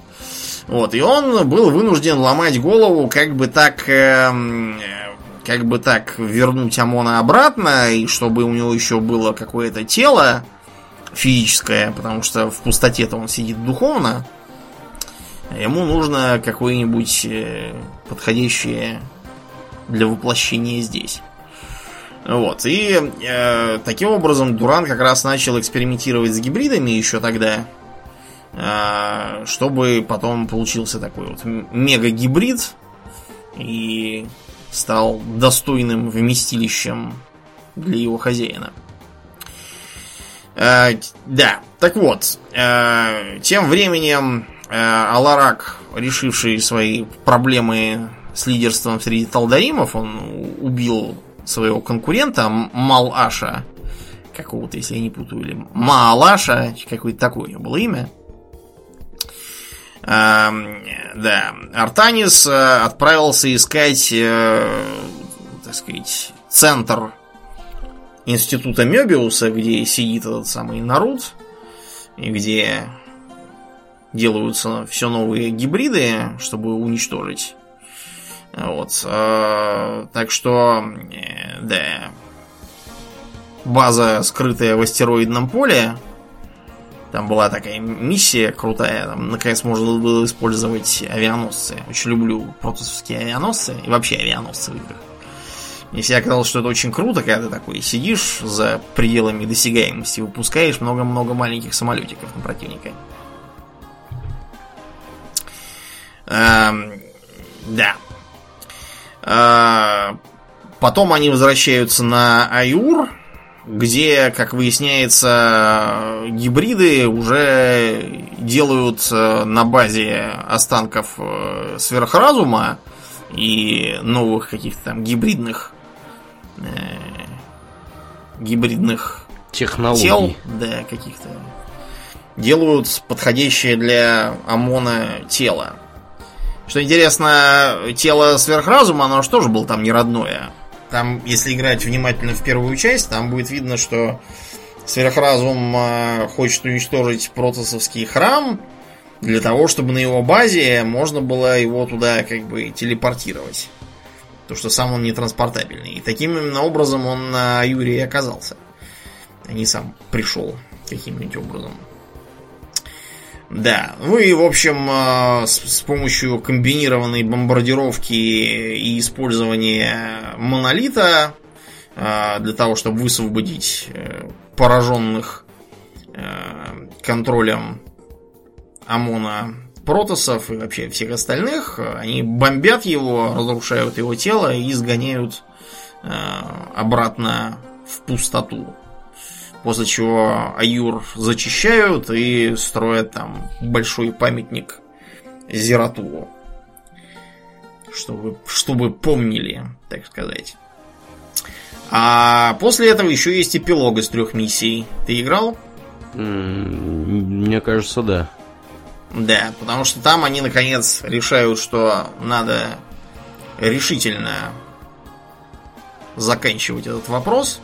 Вот, и он был вынужден ломать голову, как бы так, э, как бы так вернуть ОМОНа обратно, и чтобы у него еще было какое-то тело физическое, потому что в пустоте-то он сидит духовно, ему нужно какое-нибудь э, подходящее для воплощения здесь. Вот. И э, таким образом Дуран как раз начал экспериментировать с гибридами еще тогда, э, чтобы потом получился такой вот мега-гибрид и стал достойным вместилищем для его хозяина. Э, да, так вот, э, тем временем э, Аларак, решивший свои проблемы с лидерством среди талдаримов, он убил своего конкурента Мал-Аша, какого-то, если я не путаю, или Маалаша, какое-то такое было имя. А, да, Артанис э, отправился искать, э, так сказать, центр института Мебиуса, где сидит этот самый Нарут, и где делаются все новые гибриды, чтобы уничтожить вот. Э, так что, да. База, скрытая в астероидном поле. Там была такая миссия крутая. Там, наконец, можно было использовать авианосцы. Очень люблю протосовские авианосцы. И вообще авианосцы в играх. Мне всегда казалось, что это очень круто, когда ты такой сидишь за пределами досягаемости, выпускаешь много-много маленьких самолетиков на противника. Эм, да. А, потом они возвращаются на Аюр, где, как выясняется, гибриды уже делают э, на базе останков э, сверхразума и новых каких-то там гибридных э, гибридных технологий. тел, да, каких-то делают подходящее для ОМОНа тело. Что интересно, тело сверхразума, оно же тоже было там не родное. Там, если играть внимательно в первую часть, там будет видно, что сверхразум э, хочет уничтожить протосовский храм для того, чтобы на его базе можно было его туда как бы телепортировать. То, что сам он не транспортабельный. И таким именно образом он на Юрии оказался. А не сам пришел каким-нибудь образом. Да, ну и в общем э, с, помощью комбинированной бомбардировки и использования монолита э, для того, чтобы высвободить э, пораженных контролем ОМОНа протосов и вообще всех остальных, они бомбят его, разрушают его тело и изгоняют обратно в пустоту. После чего Аюр зачищают и строят там большой памятник Зератулу. Чтобы, чтобы помнили, так сказать. А после этого еще есть эпилог из трех миссий. Ты играл? Мне кажется, да. Да, потому что там они наконец решают, что надо решительно заканчивать этот вопрос.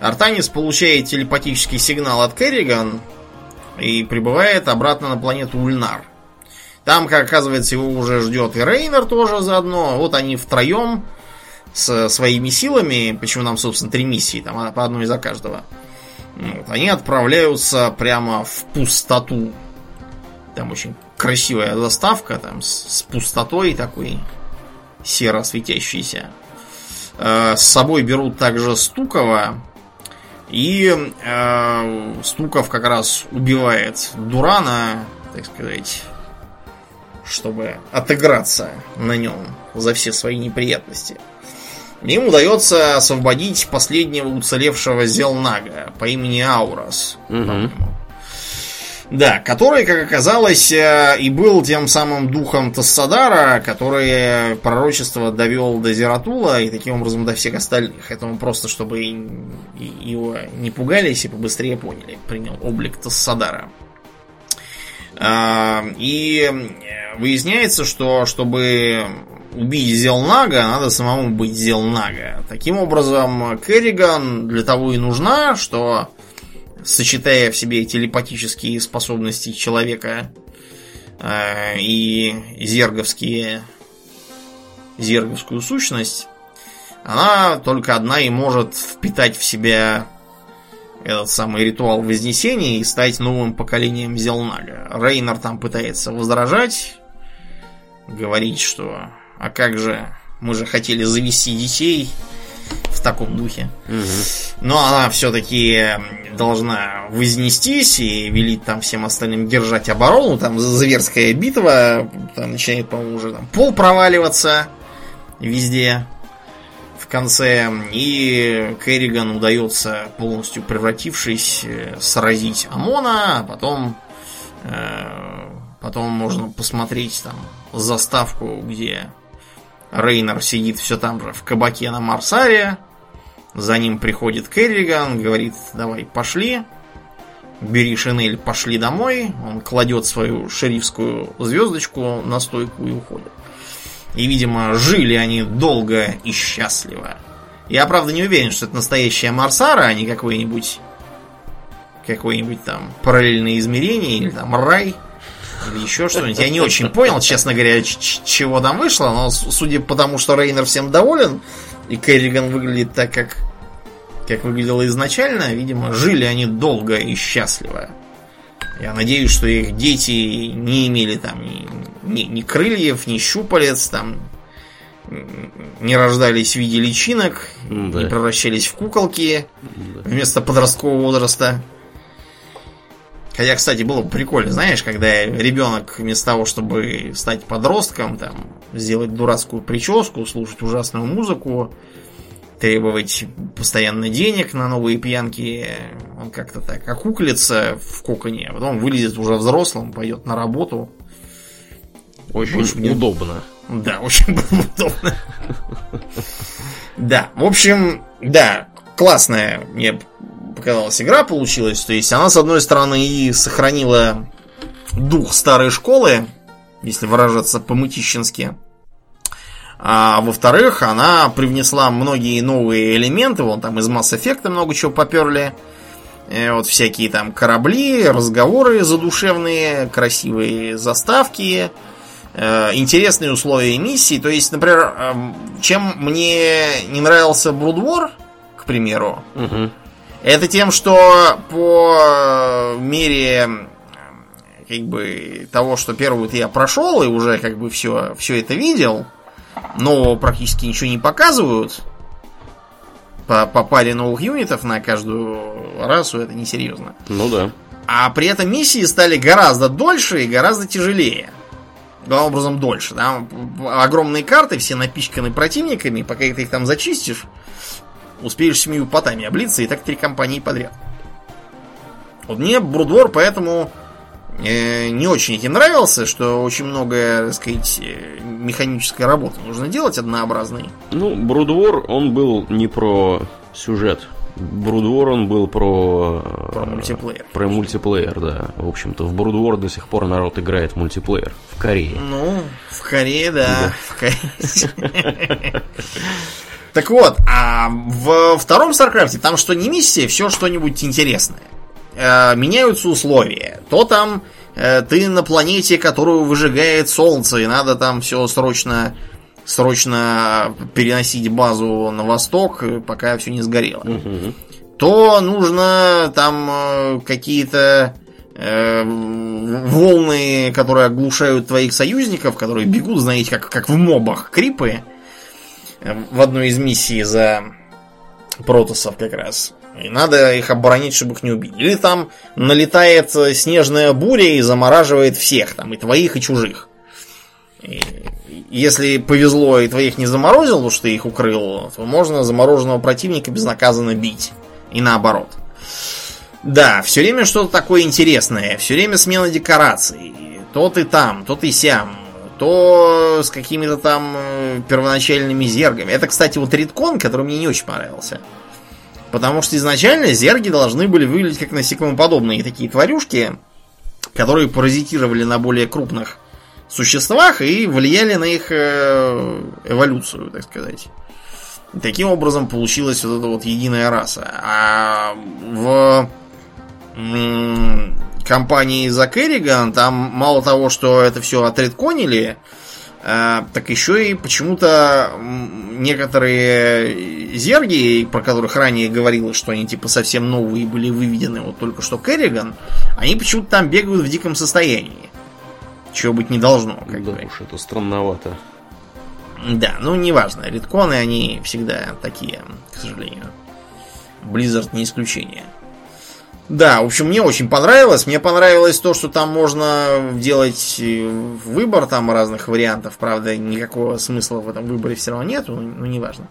Артанис получает телепатический сигнал от Керриган и прибывает обратно на планету Ульнар. Там, как оказывается, его уже ждет и Рейнер тоже заодно. Вот они втроем с своими силами, почему нам, собственно, три миссии, там по одной за каждого. Вот, они отправляются прямо в пустоту. Там очень красивая заставка, там с, с пустотой такой серо светящейся. Э, с собой берут также Стукова, и э, Стуков как раз убивает Дурана, так сказать, чтобы отыграться на нем за все свои неприятности. Им удается освободить последнего уцелевшего Зелнага по имени Аурас. Угу. Да, который, как оказалось, э, и был тем самым духом Тассадара, который пророчество довел до Зератула и таким образом до всех остальных. Этому просто, чтобы его не пугались и побыстрее поняли, принял облик Тассадара. А, и выясняется, что чтобы убить Зелнага, надо самому быть Зелнага. Таким образом, Керриган для того и нужна, что сочетая в себе телепатические способности человека э, и зерговские зерговскую сущность, она только одна и может впитать в себя этот самый ритуал Вознесения и стать новым поколением Зелнага. Рейнер там пытается возражать, говорить, что а как же, мы же хотели завести детей, в таком духе. Угу. Но она все-таки должна вознестись и велить там всем остальным держать оборону. Там зверская битва, там начинает, по-моему, уже там пол проваливаться везде в конце. И Керриган удается полностью превратившись э, сразить Амона, а потом э, потом можно посмотреть там заставку, где Рейнер сидит все там же в кабаке на Марсаре. За ним приходит Керриган, говорит, давай, пошли. Бери шинель, пошли домой. Он кладет свою шерифскую звездочку на стойку и уходит. И, видимо, жили они долго и счастливо. Я, правда, не уверен, что это настоящая Марсара, а не какой-нибудь какое-нибудь там параллельное измерение или там рай. Или еще что-нибудь. Я не очень понял, честно говоря, чего там вышло, но судя по тому, что Рейнер всем доволен, и Керриган выглядит так, как, как выглядело изначально, видимо, жили они долго и счастливо. Я надеюсь, что их дети не имели там ни, ни, ни крыльев, ни щупалец, там не рождались в виде личинок, да. не превращались в куколки да. вместо подросткового возраста. Хотя, кстати, было бы прикольно, знаешь, когда ребенок вместо того, чтобы стать подростком, там, сделать дурацкую прическу, слушать ужасную музыку, требовать постоянно денег на новые пьянки, он как-то так окуклится в коконе, а потом вылезет уже взрослым, пойдет на работу. Очень Больше удобно. Да, очень было удобно. Да, в общем, да, классная мне показалась игра получилась. То есть она, с одной стороны, и сохранила дух старой школы, если выражаться по-мытищински. А во-вторых, она привнесла многие новые элементы. Вон там из Mass Effect много чего поперли. Э, вот всякие там корабли, разговоры задушевные, красивые заставки, э, интересные условия миссии. То есть, например, э, чем мне не нравился Брудвор, к примеру, Мгм. Это тем, что по мере э, как бы того, что первую я прошел и уже как бы все, все это видел, но практически ничего не показывают. По, по паре новых юнитов на каждую расу это несерьезно. Ну да. А при этом миссии стали гораздо дольше и гораздо тяжелее. Главным образом дольше. Там огромные карты, все напичканы противниками, пока ты их там зачистишь, успеешь семью потами облиться, и так три компании подряд. Вот мне Брудвор поэтому э, не очень этим нравился, что очень много, так сказать, э, механической работы нужно делать однообразной. Ну, Брудвор, он был не про сюжет. Brood War, он был про... э, Про мультиплеер. Про мультиплеер, да. В общем-то, в Brood War до сих пор народ играет в мультиплеер. В Корее. Ну, в Корее, да. В Корее. Так вот, а в втором Старкрафте там что не миссия, все что-нибудь интересное. Э, Меняются условия. То там э, ты на планете, которую выжигает солнце, и надо там все срочно срочно переносить базу на восток, э, пока все не сгорело. Мгм. то нужно там какие-то э, волны, которые оглушают твоих союзников, которые бегут, знаете, как, как в мобах крипы в одной из миссий за протосов как раз. И надо их оборонить, чтобы их не убили. Или там налетает э, снежная буря и замораживает всех, там, и твоих, и чужих. И если повезло и твоих не заморозил, потому что ты их укрыл, то можно замороженного противника безнаказанно бить. И наоборот. Да, все время что-то такое интересное, все время смена декораций. То ты там, то ты сям, то с какими-то там э, первоначальными зергами. Это, кстати, вот редкон, который мне не очень понравился. Потому что изначально зерги должны были выглядеть как насекомоподобные такие тварюшки, которые паразитировали на более крупных существах и влияли на их э, эволюцию, так сказать. И таким образом получилась вот эта вот единая раса. А в компании за Керриган там мало того, что это все отредконили, э, так еще и почему-то некоторые зерги, про которых ранее говорилось, что они типа совсем новые были выведены вот только что Керриган, они почему-то там бегают в диком состоянии. Чего быть не должно, как Да бы. уж, это странновато. Да, ну неважно. Редконы, они всегда такие, к сожалению. Blizzard не исключение. Да, в общем, мне очень понравилось. Мне понравилось то, что там можно делать э, выбор там разных вариантов. Правда, никакого смысла в этом выборе все равно нету, ну, ну неважно.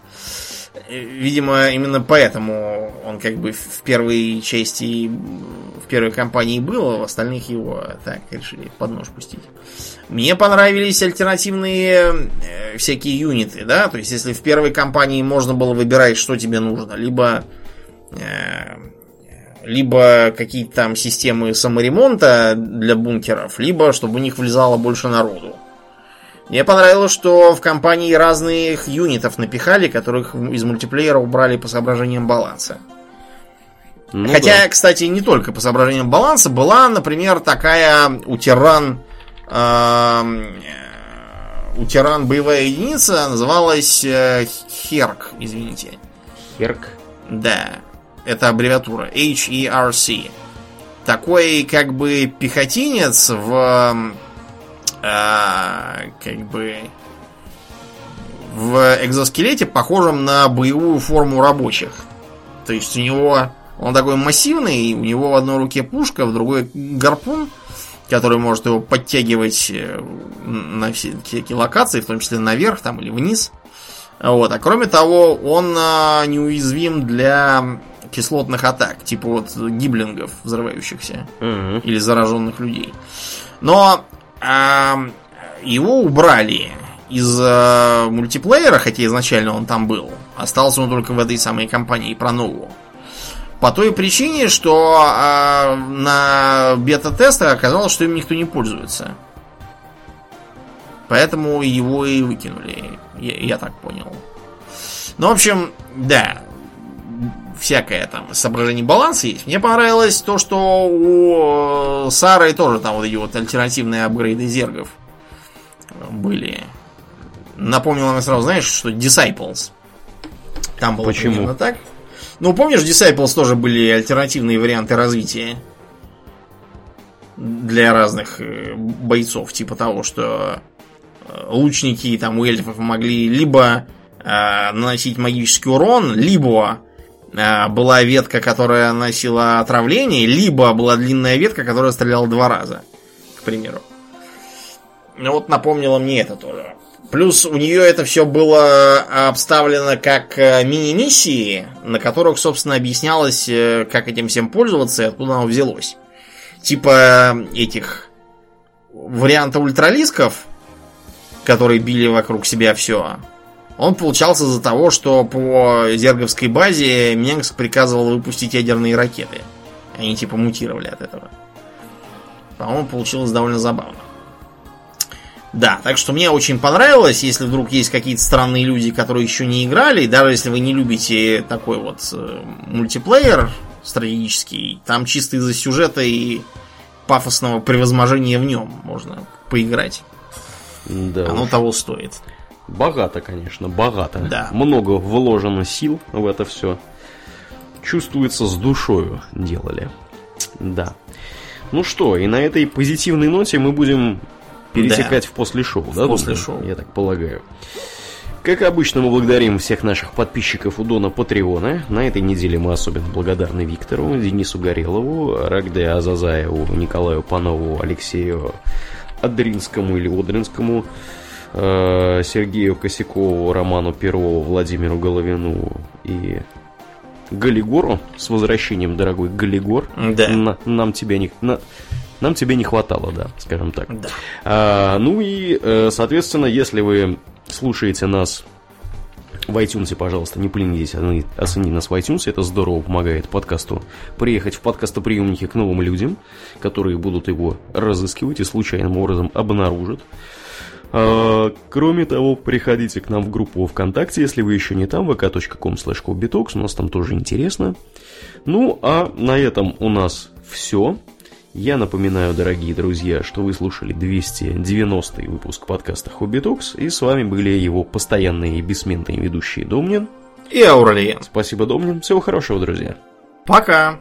Э, Видимо, именно поэтому он как бы в первой части, в первой кампании был, а в остальных его так решили под нож пустить. Мне понравились альтернативные э, всякие юниты, да, то есть если в первой кампании можно было выбирать, что тебе нужно, либо либо какие-то там системы саморемонта для бункеров, либо чтобы у них влезало больше народу. Мне понравилось, что в компании разных юнитов напихали, которых из мультиплеера убрали по соображениям баланса. Ну Хотя, да. кстати, не только по соображениям баланса, была, например, такая у тиран э, у тиран боевая единица называлась э, Херк, извините. Херк. Да, это аббревиатура H-E-R-C. Такой как бы пехотинец в э, как бы в экзоскелете похожем на боевую форму рабочих. То есть у него он такой массивный, у него в одной руке пушка, в другой гарпун, который может его подтягивать э, на все всякие локации, в том числе наверх там или вниз. Вот. А кроме того, он а, неуязвим для кислотных атак, типа вот гиблингов, взрывающихся, Мгм. или зараженных людей. Но а, его убрали из а, мультиплеера, хотя изначально он там был. Остался он только в этой самой компании про новую. По той причине, что а, на бета-тестах оказалось, что им никто не пользуется. Поэтому его и выкинули. Я, я так понял. Ну, в общем, да. Всякое там соображение баланса есть. Мне понравилось то, что у э, Сары тоже там вот эти вот альтернативные апгрейды зергов были. Напомнила мне сразу, знаешь, что Disciples. Там было Почему? примерно так. Ну, помнишь, Disciples тоже были альтернативные варианты развития для разных э, бойцов, типа того, что э, лучники там у эльфов могли либо э, наносить магический урон, либо была ветка, которая носила отравление, либо была длинная ветка, которая стреляла два раза, к примеру. Ну вот напомнило мне это тоже. Плюс у нее это все было обставлено как э, мини-миссии, на которых, собственно, объяснялось, э, как этим всем пользоваться и откуда оно взялось. Типа этих варианта ультралисков, которые били вокруг себя все. Он получался из-за того, что по Зерговской базе Менгск приказывал выпустить ядерные ракеты. Они типа мутировали от этого. По-моему, получилось довольно забавно. Да, так что мне очень понравилось, если вдруг есть какие-то странные люди, которые еще не играли, даже если вы не любите такой вот э, мультиплеер стратегический, там чисто из-за сюжета и пафосного превозможения в нем можно поиграть. Да. Оно того стоит. Богато, конечно, богато. Да. Много вложено сил в это все. Чувствуется с душою делали. Да. Ну что, и на этой позитивной ноте мы будем перетекать в после шоу, да? после думаю? шоу. Я так полагаю. Как обычно, мы благодарим всех наших подписчиков у Дона Патреона. На этой неделе мы особенно благодарны Виктору, Денису Горелову, Рагде Азазаеву, Николаю Панову, Алексею Адринскому или Одринскому, Сергею Косякову, Роману Перову, Владимиру Головину и Галигору. С возвращением, дорогой Галигор. Да. На- нам тебя не... на- нам тебе не хватало, да, скажем так. Да. А, ну и, э, соответственно, если вы слушаете нас в iTunes, пожалуйста, не поленитесь оцени- оценить нас в iTunes, это здорово помогает подкасту приехать в подкастоприемники к новым людям, которые будут его разыскивать и случайным образом обнаружат. А, Кроме того, приходите к нам в группу ВКонтакте, если вы еще не там, vk.com slash у нас там тоже интересно. Ну, а на этом у нас все. Я напоминаю, дорогие друзья, что вы слушали 290 выпуск подкаста Хобби Токс, и с вами были его постоянные и бессменные ведущие Домнин. И Ауралиен. Спасибо, Домнин. Всего хорошего, друзья. Пока.